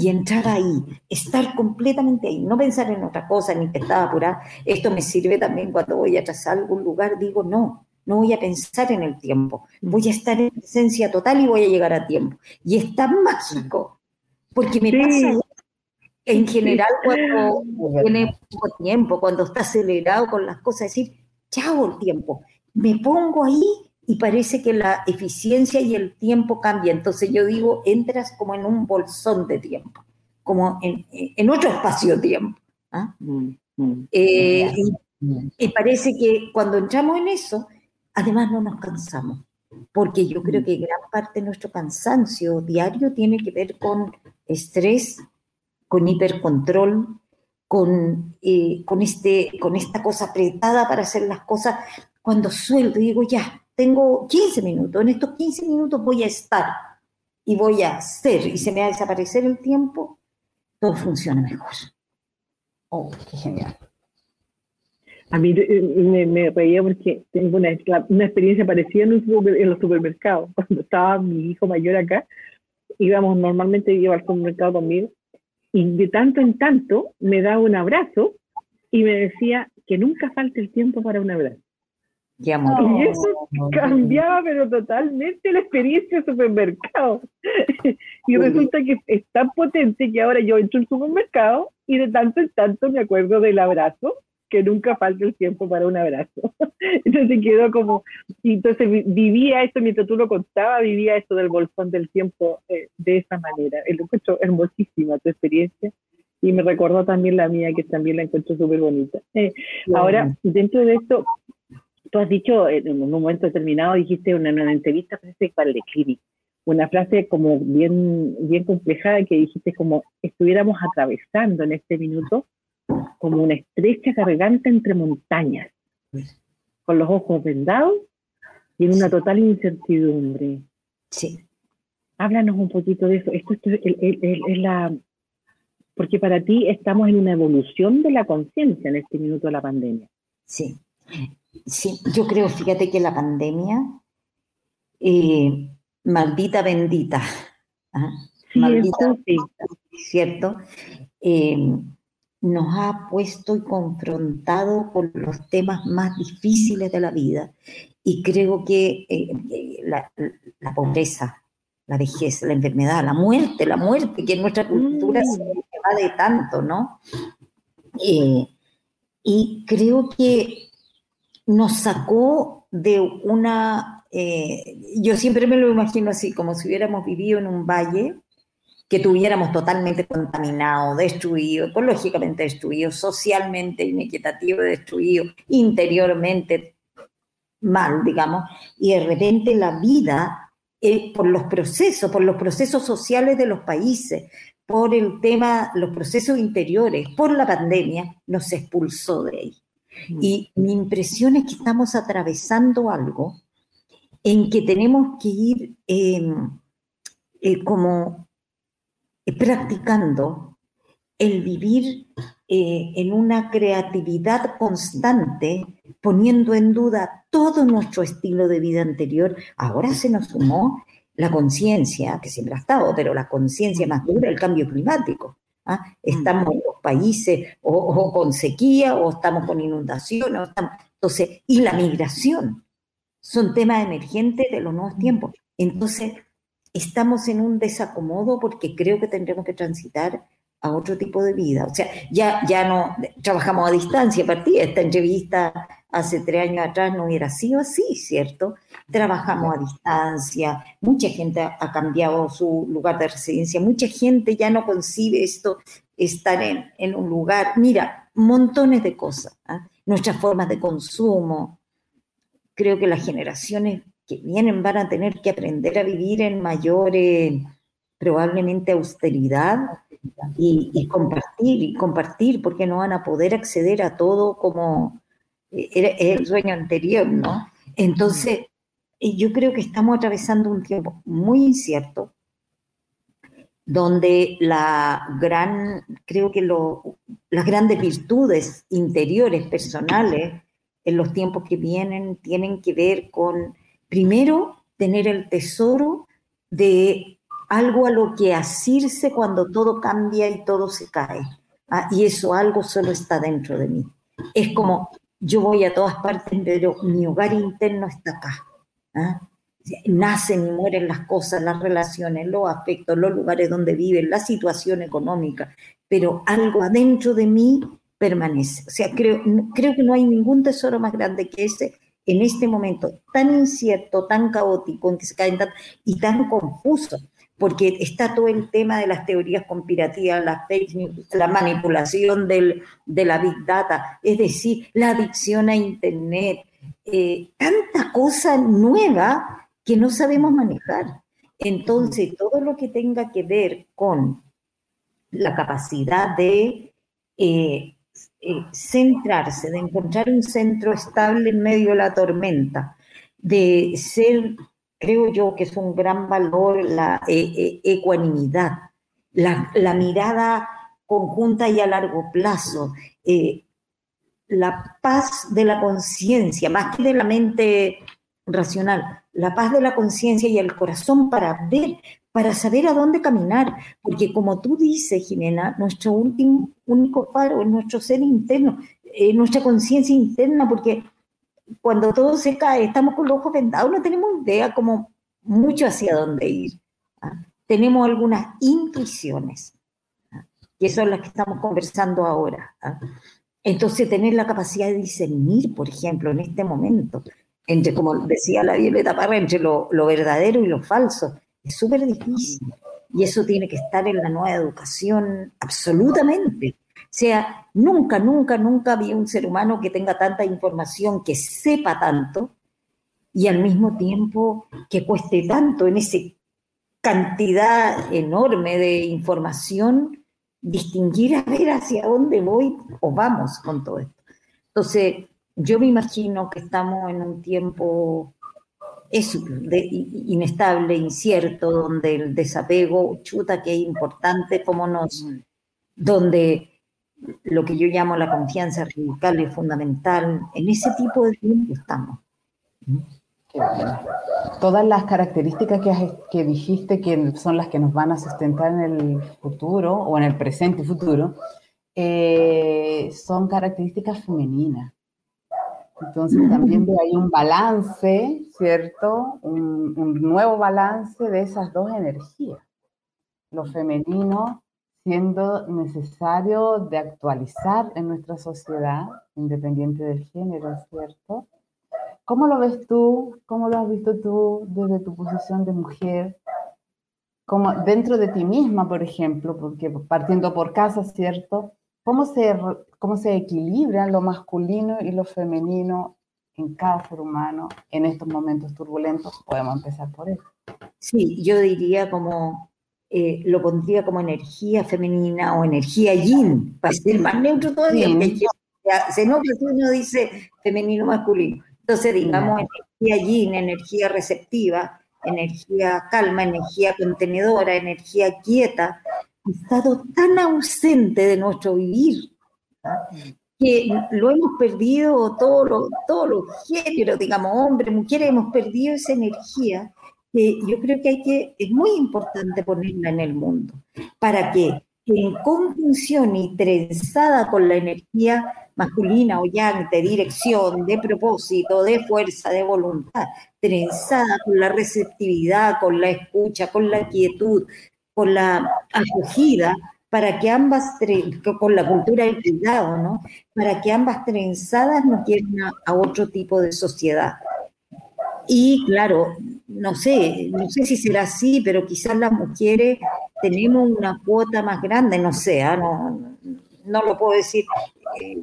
y entrar ahí, estar completamente ahí, no pensar en otra cosa ni que estaba apurada. Esto me sirve también cuando voy a trazar algún lugar, digo, no, no voy a pensar en el tiempo, voy a estar en presencia total y voy a llegar a tiempo. Y es tan mágico, porque me pasa En general, cuando tiene poco tiempo, cuando está acelerado con las cosas, decir, chao el tiempo, me pongo ahí y parece que la eficiencia y el tiempo cambia. Entonces yo digo, entras como en un bolsón de tiempo, como en, otro espacio-tiempo. ¿ah? Mm, mm. Eh, y, parece que cuando entramos en eso, además no nos cansamos, porque yo creo mm. que gran parte de nuestro cansancio diario tiene que ver con estrés, con hipercontrol, con, eh, con, este, con esta cosa apretada para hacer las cosas. Cuando suelto, digo, ya, tengo 15 minutos, en estos 15 minutos voy a estar y voy a hacer y se me va a desaparecer el tiempo, todo funciona mejor. Oh, qué genial. A mí me, me reía porque tengo una, experiencia parecida en, en, los supermercados. Cuando estaba mi hijo mayor acá, íbamos normalmente iba al supermercado conmigo y de tanto en tanto me daba un abrazo y me decía que nunca falte el tiempo para un abrazo y eso cambiaba, pero totalmente la experiencia de supermercado. y resulta que es tan potente que ahora yo entro al supermercado y de tanto en tanto me acuerdo del abrazo, que nunca falta el tiempo para un abrazo. entonces quedó como, y entonces vivía esto mientras tú lo contabas, vivía esto del bolsón del tiempo eh, de esa manera. Lo encuentro hermosísima tu experiencia y me recordó también la mía, que también la encuentro súper bonita. Eh, ahora, dentro de esto, tú has dicho en un momento determinado, dijiste en una, entrevista, parece para el clinic, una frase como bien, bien compleja que dijiste como estuviéramos atravesando en este minuto como una estrecha garganta entre montañas, con los ojos vendados y en una total incertidumbre. Sí. Háblanos un poquito de eso. Esto, es la... Porque para ti estamos en una evolución de la conciencia en este minuto de la pandemia. Sí. Sí, yo creo, fíjate que la pandemia, eh, maldita bendita, ¿ah? maldita ¿cierto? Eh, nos ha puesto y confrontado con los temas más difíciles de la vida. Y creo que eh, la, pobreza, la vejez, la enfermedad, la muerte, la muerte, que en nuestra cultura se va de tanto, ¿no? y creo que nos sacó de una, eh, yo siempre me lo imagino así, como si hubiéramos vivido en un valle que tuviéramos totalmente contaminado, destruido, ecológicamente destruido, socialmente inequitativo, destruido, interiormente mal, digamos, y de repente la vida, eh, por los procesos, por los procesos sociales de los países, por el tema, los procesos interiores, por la pandemia, nos expulsó de ahí. Y mi impresión es que estamos atravesando algo en que tenemos que ir em, eh, como eh, practicando el vivir eh, en una creatividad constante, poniendo en duda todo nuestro estilo de vida anterior. Ahora se nos sumó la conciencia, que siempre ha estado, pero la conciencia más dura, el cambio climático. ¿Ah? Estamos en los países o, con sequía o estamos con inundaciones. entonces, y la migración son temas emergentes de los nuevos tiempos. Entonces, estamos en un desacomodo porque creo que tendremos que transitar a otro tipo de vida. O sea, ya, ya no trabajamos a distancia, partí esta entrevista hace tres años atrás no hubiera sido así, ¿cierto? Trabajamos a distancia, mucha gente ha cambiado su lugar de residencia, mucha gente ya no concibe esto, estar en, en un lugar, mira, montones de cosas, ¿ah? nuestras formas de consumo. Creo que las generaciones que vienen van a tener que aprender a vivir en mayor, probablemente, austeridad y, y compartir, y compartir, porque no van a poder acceder a todo como era el sueño anterior, ¿no? Entonces, yo creo que estamos atravesando un tiempo muy incierto, donde la gran, creo que las grandes virtudes interiores, personales, en los tiempos que vienen, tienen que ver con, primero, tener el tesoro de algo a lo que asirse cuando todo cambia y todo se cae. Ah, y eso algo solo está dentro de mí. Es como yo voy a todas partes, pero mi hogar interno está acá. ¿ah? nacen y mueren las cosas, las relaciones, los afectos, los lugares donde viven, la situación económica, pero algo adentro de mí permanece. O sea, creo, creo que no hay ningún tesoro más grande que ese en este momento tan incierto, tan caótico, en que se caen y tan confuso, porque está todo el tema de las teorías conspirativas, las fake news, la manipulación del, de la big data, es decir, la adicción a Internet, eh, tanta cosa nueva que no sabemos manejar. Entonces, todo lo que tenga que ver con la capacidad de eh, eh, centrarse, de encontrar un centro estable en medio de la tormenta, de ser, creo yo que es un gran valor la eh, ecuanimidad, la, la, mirada conjunta y a largo plazo, la paz de la conciencia, más que de la mente racional, la paz de la conciencia y el corazón para ver, para saber a dónde caminar, porque como tú dices, Jimena, nuestro último, único faro es nuestro ser interno, nuestra conciencia interna, porque cuando todo se cae, estamos con los ojos vendados, no tenemos idea como mucho hacia dónde ir. ¿ah? Tenemos algunas intuiciones, ¿ah? que son las que estamos conversando ahora. ¿ah? Entonces, tener la capacidad de discernir, por ejemplo, en este momento, entre, como decía la Violeta Parra, entre lo, verdadero y lo falso. Es súper difícil. Y eso tiene que estar en la nueva educación absolutamente. O sea, nunca, nunca, nunca había un ser humano que tenga tanta información, que sepa tanto y al mismo tiempo que cueste tanto en esa cantidad enorme de información distinguir a ver hacia dónde voy o vamos con todo esto. Entonces, yo me imagino que estamos en un tiempo inestable, incierto, donde el desapego, chuta, que es importante, como nos, donde lo que yo llamo la confianza radical es fundamental. En ese tipo de tiempo estamos. Todas las características que, que dijiste que son las que nos van a sustentar en el futuro o en el presente y futuro, eh, son características femeninas. Entonces también hay un balance, ¿cierto? Un, nuevo balance de esas dos energías. Lo femenino siendo necesario de actualizar en nuestra sociedad, independiente del género, ¿cierto? ¿Cómo lo ves tú? ¿Cómo lo has visto tú desde tu posición de mujer? Como dentro de ti misma, por ejemplo, porque partiendo por casa, ¿cierto? ¿Cómo se, cómo se equilibran lo masculino y lo femenino en cada ser humano en estos momentos turbulentos? Podemos empezar por eso. Sí, yo diría como, eh, lo pondría como energía femenina o energía yin, para ser más neutro todavía, se nota que uno dice femenino masculino. Entonces, digamos, energía yin, energía receptiva, energía calma, energía contenedora, energía quieta, estado tan ausente de nuestro vivir que lo hemos perdido todos los, todos los géneros, digamos, hombres, mujeres, hemos perdido esa energía que yo creo que hay que, es muy importante ponerla en el mundo, para que en conjunción y trenzada con la energía masculina o yang de dirección, de propósito, de fuerza, de voluntad, trenzada con la receptividad, con la escucha, con la quietud, con la acogida, para que ambas, con la cultura del cuidado, ¿no? Para que ambas trenzadas nos lleven a, otro tipo de sociedad. Y claro, no sé, no sé si será así, pero quizás las mujeres tenemos una cuota más grande, no sé, ¿ah? no, no lo puedo decir. Eh,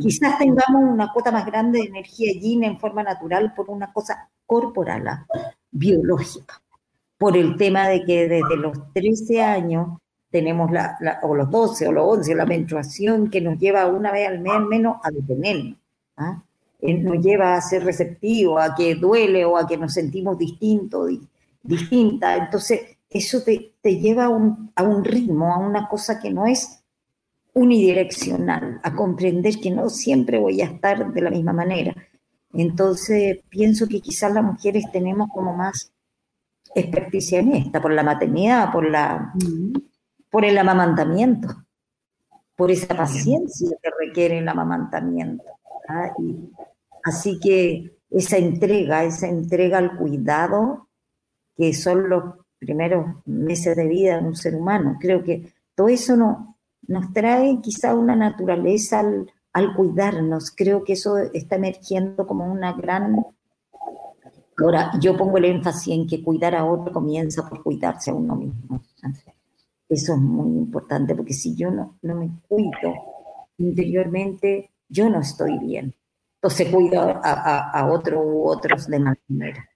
quizás tengamos una cuota más grande de energía yin en forma natural por una cosa corporal, ¿ah? biológica por el tema de que desde los 13 años tenemos la, o los 12 o los 11, la menstruación que nos lleva una vez al mes al menos a detenernos. ¿ah? Nos lleva a ser receptivo, a que duele o a que nos sentimos distintos, distinta. Entonces, eso te, te lleva a un, a un ritmo, a una cosa que no es unidireccional, a comprender que no siempre voy a estar de la misma manera. Entonces, pienso que quizás las mujeres tenemos como más experticia en esta, por la maternidad, por, la, por el amamantamiento, por esa paciencia que requiere el amamantamiento. ¿ah? Así que esa entrega, esa entrega al cuidado, que son los primeros meses de vida de un ser humano. Creo que todo eso no, nos trae quizá una naturaleza al, cuidarnos. Creo que eso está emergiendo como una gran... Ahora, yo pongo el énfasis en que cuidar a otro comienza por cuidarse a uno mismo. Eso es muy importante, porque si yo no me cuido interiormente, yo no estoy bien. Entonces cuido a, a, a otro u otros de manera.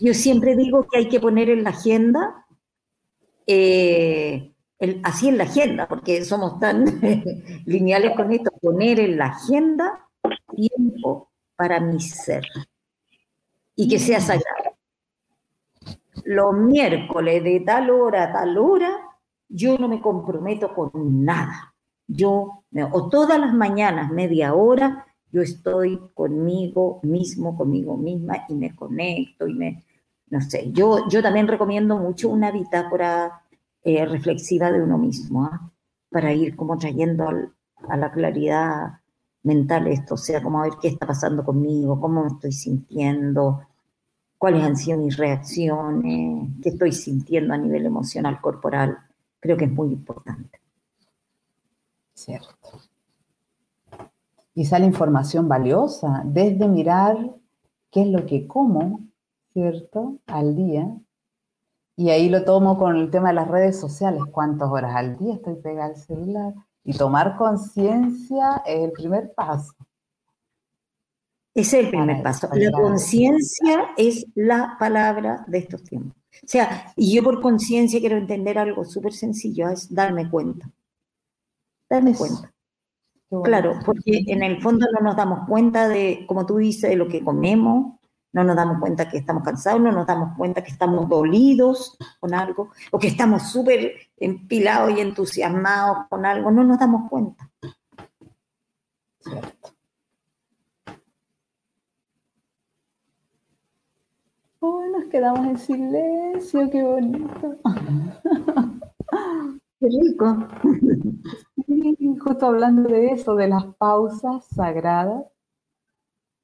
Yo siempre digo que hay que poner en la agenda, eh, así en la agenda, porque somos tan lineales con esto, poner en la agenda tiempo para mi ser y que sea sagrado. Los miércoles de tal hora a tal hora, yo no me comprometo con nada. Yo, o todas las mañanas, media hora, yo estoy conmigo mismo, conmigo misma y me conecto y me, no sé, yo, yo también recomiendo mucho una bitácora eh, reflexiva de uno mismo, ¿ah? para ir como trayendo a la claridad mental esto, o sea, como a ver qué está pasando conmigo, cómo me estoy sintiendo, cuáles han sido mis reacciones, qué estoy sintiendo a nivel emocional, corporal. Creo que es muy importante. Cierto. Y sale información valiosa, desde mirar qué es lo que como, ¿cierto? Al día. Y ahí lo tomo con el tema de las redes sociales. ¿Cuántas horas al día estoy pegada al celular? Y tomar conciencia es el primer paso. Ese es el primer paso. La conciencia es la palabra de estos tiempos. O sea, y yo por conciencia quiero entender algo súper sencillo, es darme cuenta. Darme cuenta. Claro, porque en el fondo no nos damos cuenta de, como tú dices, de lo que comemos, no nos damos cuenta que estamos cansados, no nos damos cuenta que estamos dolidos con algo, o que estamos súper empilados y entusiasmados con algo, no nos damos cuenta. Cierto. nos quedamos en silencio, qué bonito. Qué rico. justo hablando de eso, de las pausas sagradas,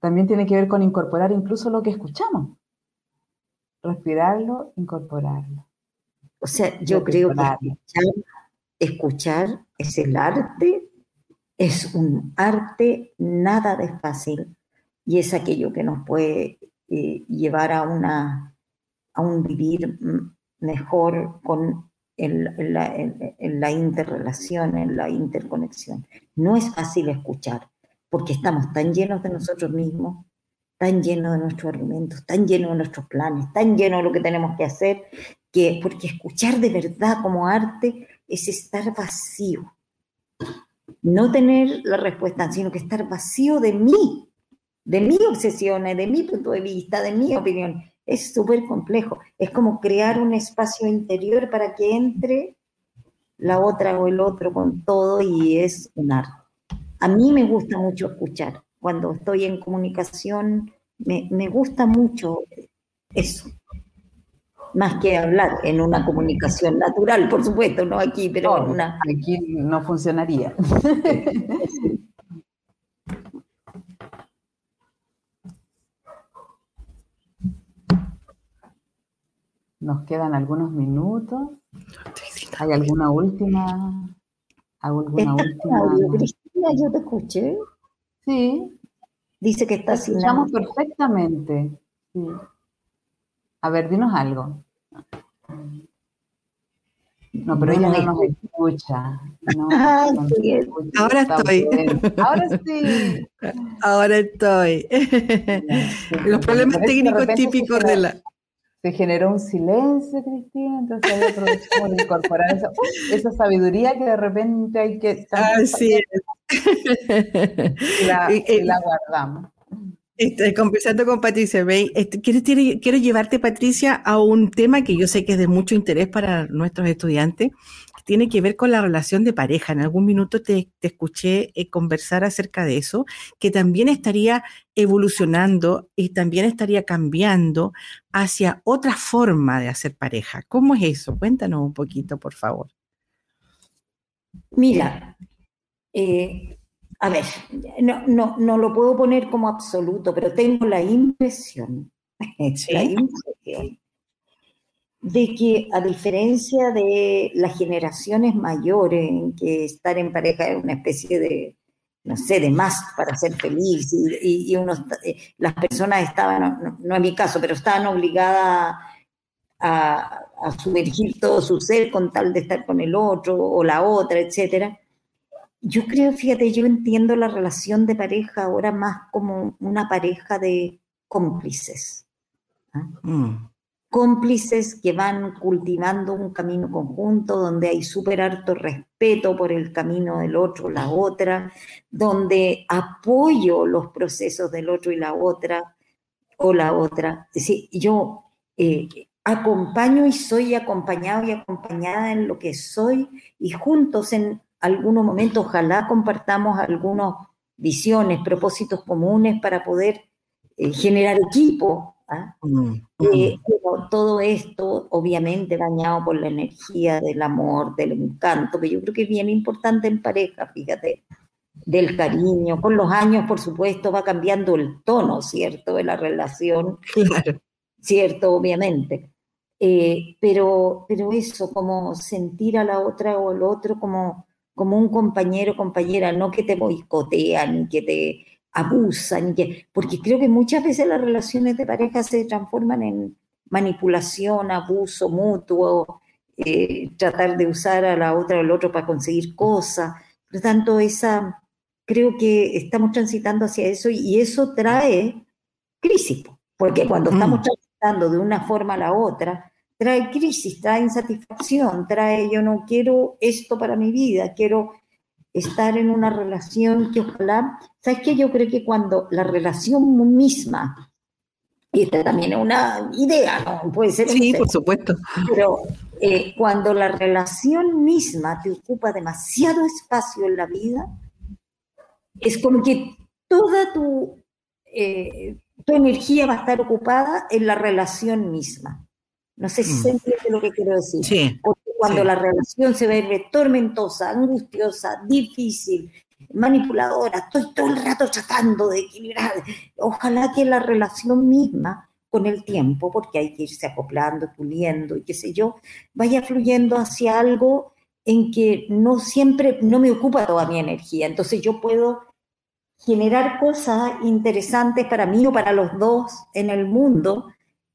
también tiene que ver con incorporar incluso lo que escuchamos. Respirarlo, incorporarlo. O sea, yo creo que escuchar, es el arte, es un arte nada de fácil y es aquello que nos puede eh, llevar a, una, a un vivir mejor con en la, interrelación, en la interconexión. No es fácil escuchar, porque estamos tan llenos de nosotros mismos, tan llenos de nuestros argumentos, tan llenos de nuestros planes, tan llenos de lo que tenemos que hacer, que porque escuchar de verdad como arte es estar vacío. No tener la respuesta, sino que estar vacío de mí, de mis obsesiones, de mi punto de vista, de mi opinión es súper complejo. Es como crear un espacio interior para que entre la otra o el otro con todo y es un arte. A mí me gusta mucho escuchar. Cuando estoy en comunicación, me, gusta mucho eso. Más que hablar en una comunicación natural, por supuesto, no aquí, pero en una... Aquí no funcionaría. Nos quedan algunos minutos. ¿Hay alguna última? ¿Alguna última? Cristina, yo te escuché. Sí. Dice que está sin Escuchamos perfectamente. Sí. A ver, dinos algo. No, pero ella no nos escucha. Ahora estoy. Ahora sí. Ahora estoy. Los problemas técnicos típicos de la se generó un silencio, Cristina, entonces ahí aprovechamos de incorporar esa sabiduría que de repente hay que... Así Y la, la guardamos. Estoy conversando con Patricia. Este, quiero, quiero llevarte, Patricia, a un tema que yo sé que es de mucho interés para nuestros estudiantes, tiene que ver con la relación de pareja. En algún minuto te, escuché eh, conversar acerca de eso, que también estaría evolucionando y también estaría cambiando hacia otra forma de hacer pareja. ¿Cómo es eso? Cuéntanos un poquito, por favor. Mira, eh, a ver, no, no, no lo puedo poner como absoluto, pero tengo la impresión, la impresión de que a diferencia de las generaciones mayores en que estar en pareja es una especie de, no sé, de más para ser feliz y, eh, las personas estaban, no, en mi caso, pero estaban obligadas a, a, sumergir todo su ser con tal de estar con el otro o la otra, etcétera. Yo creo, fíjate, yo entiendo la relación de pareja ahora más como una pareja de cómplices. ¿ah? Mm cómplices que van cultivando un camino conjunto, donde hay súper harto respeto por el camino del otro, la otra, donde apoyo los procesos del otro y la otra, o la otra. Es decir, yo eh, acompaño y soy acompañado y acompañada en lo que soy, y juntos en algunos momentos, ojalá compartamos algunas visiones, propósitos comunes para poder eh, generar equipo. Mm, eh, mm. todo esto, obviamente, bañado por la energía del amor, del encanto, que yo creo que es bien importante en pareja, fíjate, del cariño. Con los años, por supuesto, va cambiando el tono, ¿cierto?, de la relación. Claro. ¿Cierto? Obviamente. Eh, pero, pero eso, como sentir a la otra o al otro como, como un compañero, compañera, no que te boicotean, que te abusan, porque creo que muchas veces las relaciones de pareja se transforman en manipulación, abuso mutuo, eh, tratar de usar a la otra o al otro para conseguir cosas. Por lo tanto, esa, creo que estamos transitando hacia eso y eso trae crisis, porque cuando mm. estamos transitando de una forma a la otra, trae crisis, trae insatisfacción, trae yo no quiero esto para mi vida, quiero estar en una relación que ojalá, ¿sabes qué? Yo creo que cuando la relación misma, y esta también es una idea, ¿no? Puede ser. Sí, por supuesto. Pero eh, cuando la relación misma te ocupa demasiado espacio en la vida, es como que toda tu, eh, tu energía va a estar ocupada en la relación misma. No sé si mm. se entiende lo que quiero decir. Sí cuando la relación se ve tormentosa, angustiosa, difícil, manipuladora, estoy todo el rato tratando de equilibrar. Ojalá que la relación misma, con el tiempo, porque hay que irse acoplando, puliendo y qué sé yo, vaya fluyendo hacia algo en que no siempre, no me ocupa toda mi energía. Entonces yo puedo generar cosas interesantes para mí o para los dos en el mundo.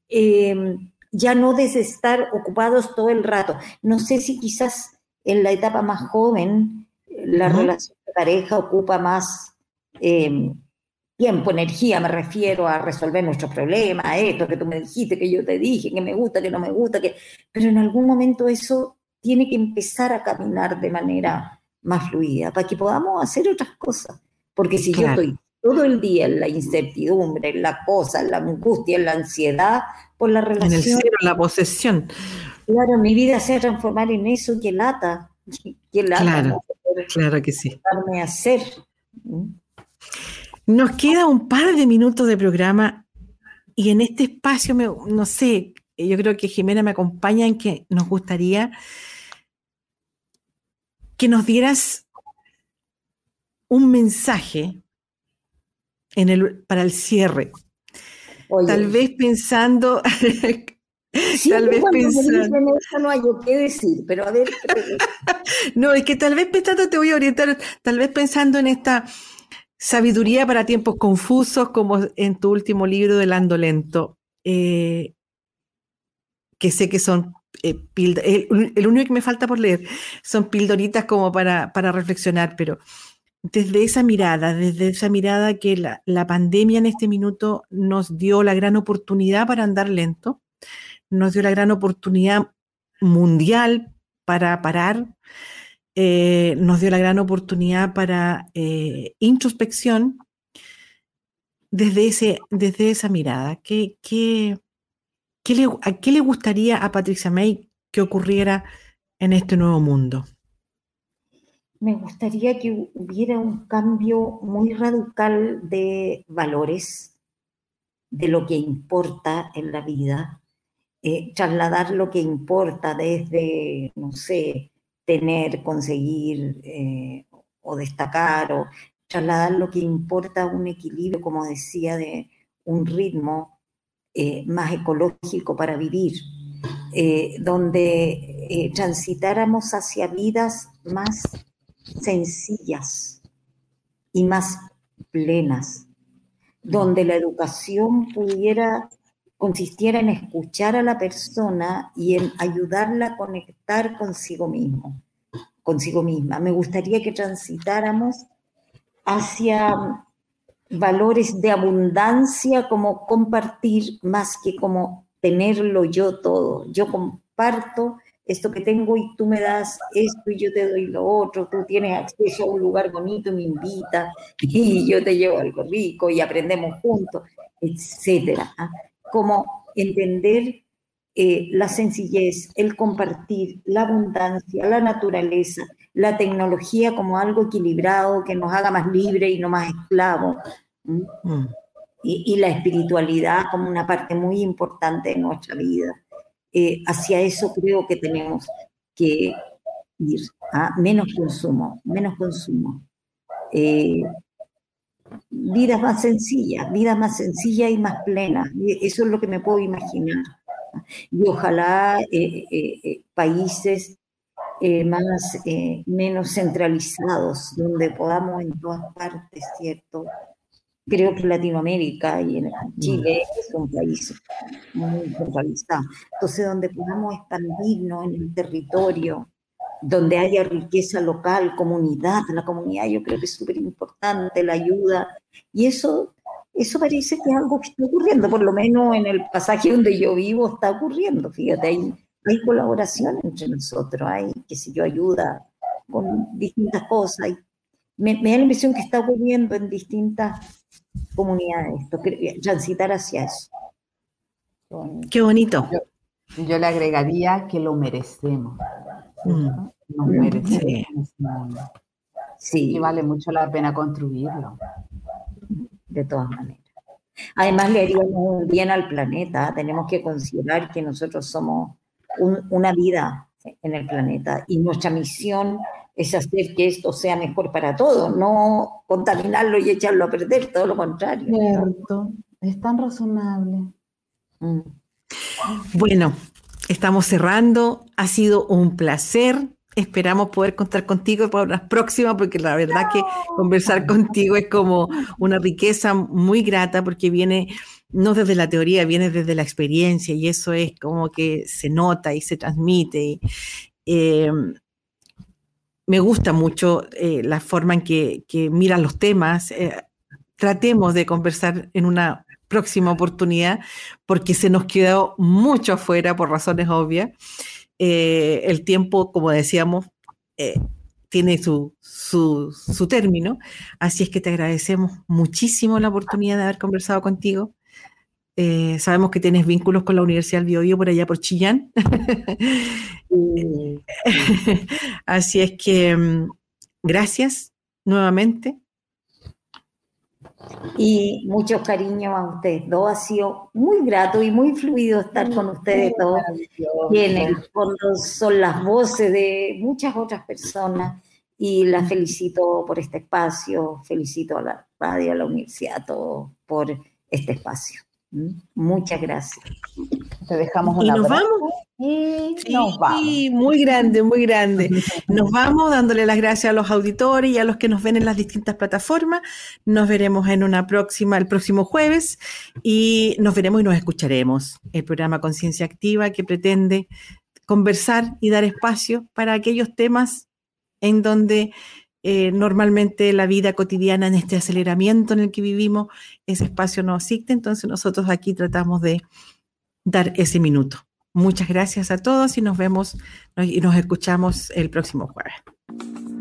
Eh, ya no de estar ocupados todo el rato. No sé si quizás en la etapa más joven la relación de pareja ocupa más em, tiempo, energía, me refiero a resolver nuestros problemas, esto que tú me dijiste, que yo te dije, que me gusta, que no me gusta, que... pero en algún momento eso tiene que empezar a caminar de manera más fluida para que podamos hacer otras cosas. Porque si yo estoy todo el día en la incertidumbre, en la cosa, en la angustia, en la ansiedad, por la relación. En el cielo, la posesión. Claro, mi vida se va a transformar en eso, que lata. Que lata claro, claro que sí. hacer. Nos queda un par de minutos de programa y en este espacio, me, no sé, yo creo que Jimena me acompaña en que nos gustaría que nos dieras un mensaje en el, para el cierre Tal vez pensando... tal vez pensando... no hay qué decir, pero a ver... no, es que tal vez pensando, te voy a orientar, tal vez pensando en esta sabiduría para tiempos confusos, como en tu último libro del Ando Lento, eh, que sé que son eh, el, el, único que me falta por leer son pildoritas como para, para reflexionar, pero desde esa mirada, desde esa mirada que la, pandemia en este minuto nos dio la gran oportunidad para andar lento, nos dio la gran oportunidad mundial para parar, eh, nos dio la gran oportunidad para eh, introspección desde, ese, desde esa mirada. ¿Qué, qué, le, ¿A qué le gustaría a Patricia May que ocurriera en este nuevo mundo? Me gustaría que hubiera un cambio muy radical de valores, de lo que importa en la vida, eh, trasladar lo que importa desde, no sé, tener, conseguir eh, o destacar, o trasladar lo que importa un equilibrio, como decía, de un ritmo eh, más ecológico para vivir, donde transitáramos hacia vidas más sencillas y más plenas, donde la educación pudiera consistiera en escuchar a la persona y en ayudarla a conectar consigo mismo, consigo misma. Me gustaría que transitáramos hacia valores de abundancia como compartir más que como tenerlo yo todo. Yo comparto esto que tengo y tú me das esto y yo te doy lo otro, tú tienes acceso a un lugar bonito y me invitas y yo te llevo algo rico y aprendemos juntos, etcétera. ¿ah? Como entender eh, la sencillez, el compartir, la abundancia, la naturaleza, la tecnología como algo equilibrado que nos haga más libre y no más esclavos. Mm. Y, la espiritualidad como una parte muy importante de nuestra vida. Eh, hacia eso creo que tenemos que ir a menos consumo, menos consumo. Eh, vidas más sencillas, vidas más sencillas y más plenas. Eso es lo que me puedo imaginar. Y ojalá eh, países más, menos centralizados, donde podamos en todas partes, ¿cierto? Creo que Latinoamérica y en Chile es un país muy centralizado. Entonces, donde podamos expandirnos en el territorio, donde haya riqueza local, comunidad, la comunidad yo creo que es súper importante, la ayuda. Y eso, eso parece que es algo que está ocurriendo, por lo menos en el pasaje donde yo vivo está ocurriendo. Fíjate, hay, hay colaboración entre nosotros, hay, qué sé yo, ayuda con distintas cosas. me, me da la impresión que está ocurriendo en distintas comunidades, esto, transitar hacia eso. Qué bonito. Yo, le agregaría que lo merecemos. Mm. Nos merecemos. Sí. Y vale mucho la pena construirlo. De todas maneras. Además, le haríamos bien al planeta. Tenemos que considerar que nosotros somos una vida en el planeta y nuestra misión es hacer que esto sea mejor para todos, no contaminarlo y echarlo a perder, todo lo contrario. Cierto, es tan razonable. Mm. Bueno, estamos cerrando, ha sido un placer. Esperamos poder contar contigo para las próximas, porque la verdad que conversar contigo es como una riqueza muy grata, porque viene no desde la teoría, viene desde la experiencia y eso es como que se nota y se transmite. Eh, me gusta mucho eh, la forma en que, miran los temas. Eh, tratemos de conversar en una próxima oportunidad porque se nos quedó mucho afuera por razones obvias. Eh, el tiempo, como decíamos, tiene su, término, así es que te agradecemos muchísimo la oportunidad de haber conversado contigo. Eh, sabemos que tienes vínculos con la Universidad del Biobío por allá por Chillán. Así es que mm, gracias nuevamente. Y mucho cariño a ustedes dos. Ha sido muy grato y muy fluido estar con ustedes dos. Y en el fondo son las voces de muchas otras personas. Y las felicito por este espacio, felicito a la radio, a la universidad, todo por este espacio. Muchas gracias. Te dejamos y nos vamos. Y nos vamos. muy grande, muy grande. Nos vamos dándole las gracias a los auditores y a los que nos ven en las distintas plataformas. Nos veremos en una próxima, el próximo jueves, y nos veremos y nos escucharemos. El programa Conciencia Activa que pretende conversar y dar espacio para aquellos temas en donde eh, normalmente la vida cotidiana en este aceleramiento en el que vivimos, ese espacio no existe, entonces nosotros aquí tratamos de dar ese minuto. Muchas gracias a todos y nos vemos y nos escuchamos el próximo jueves.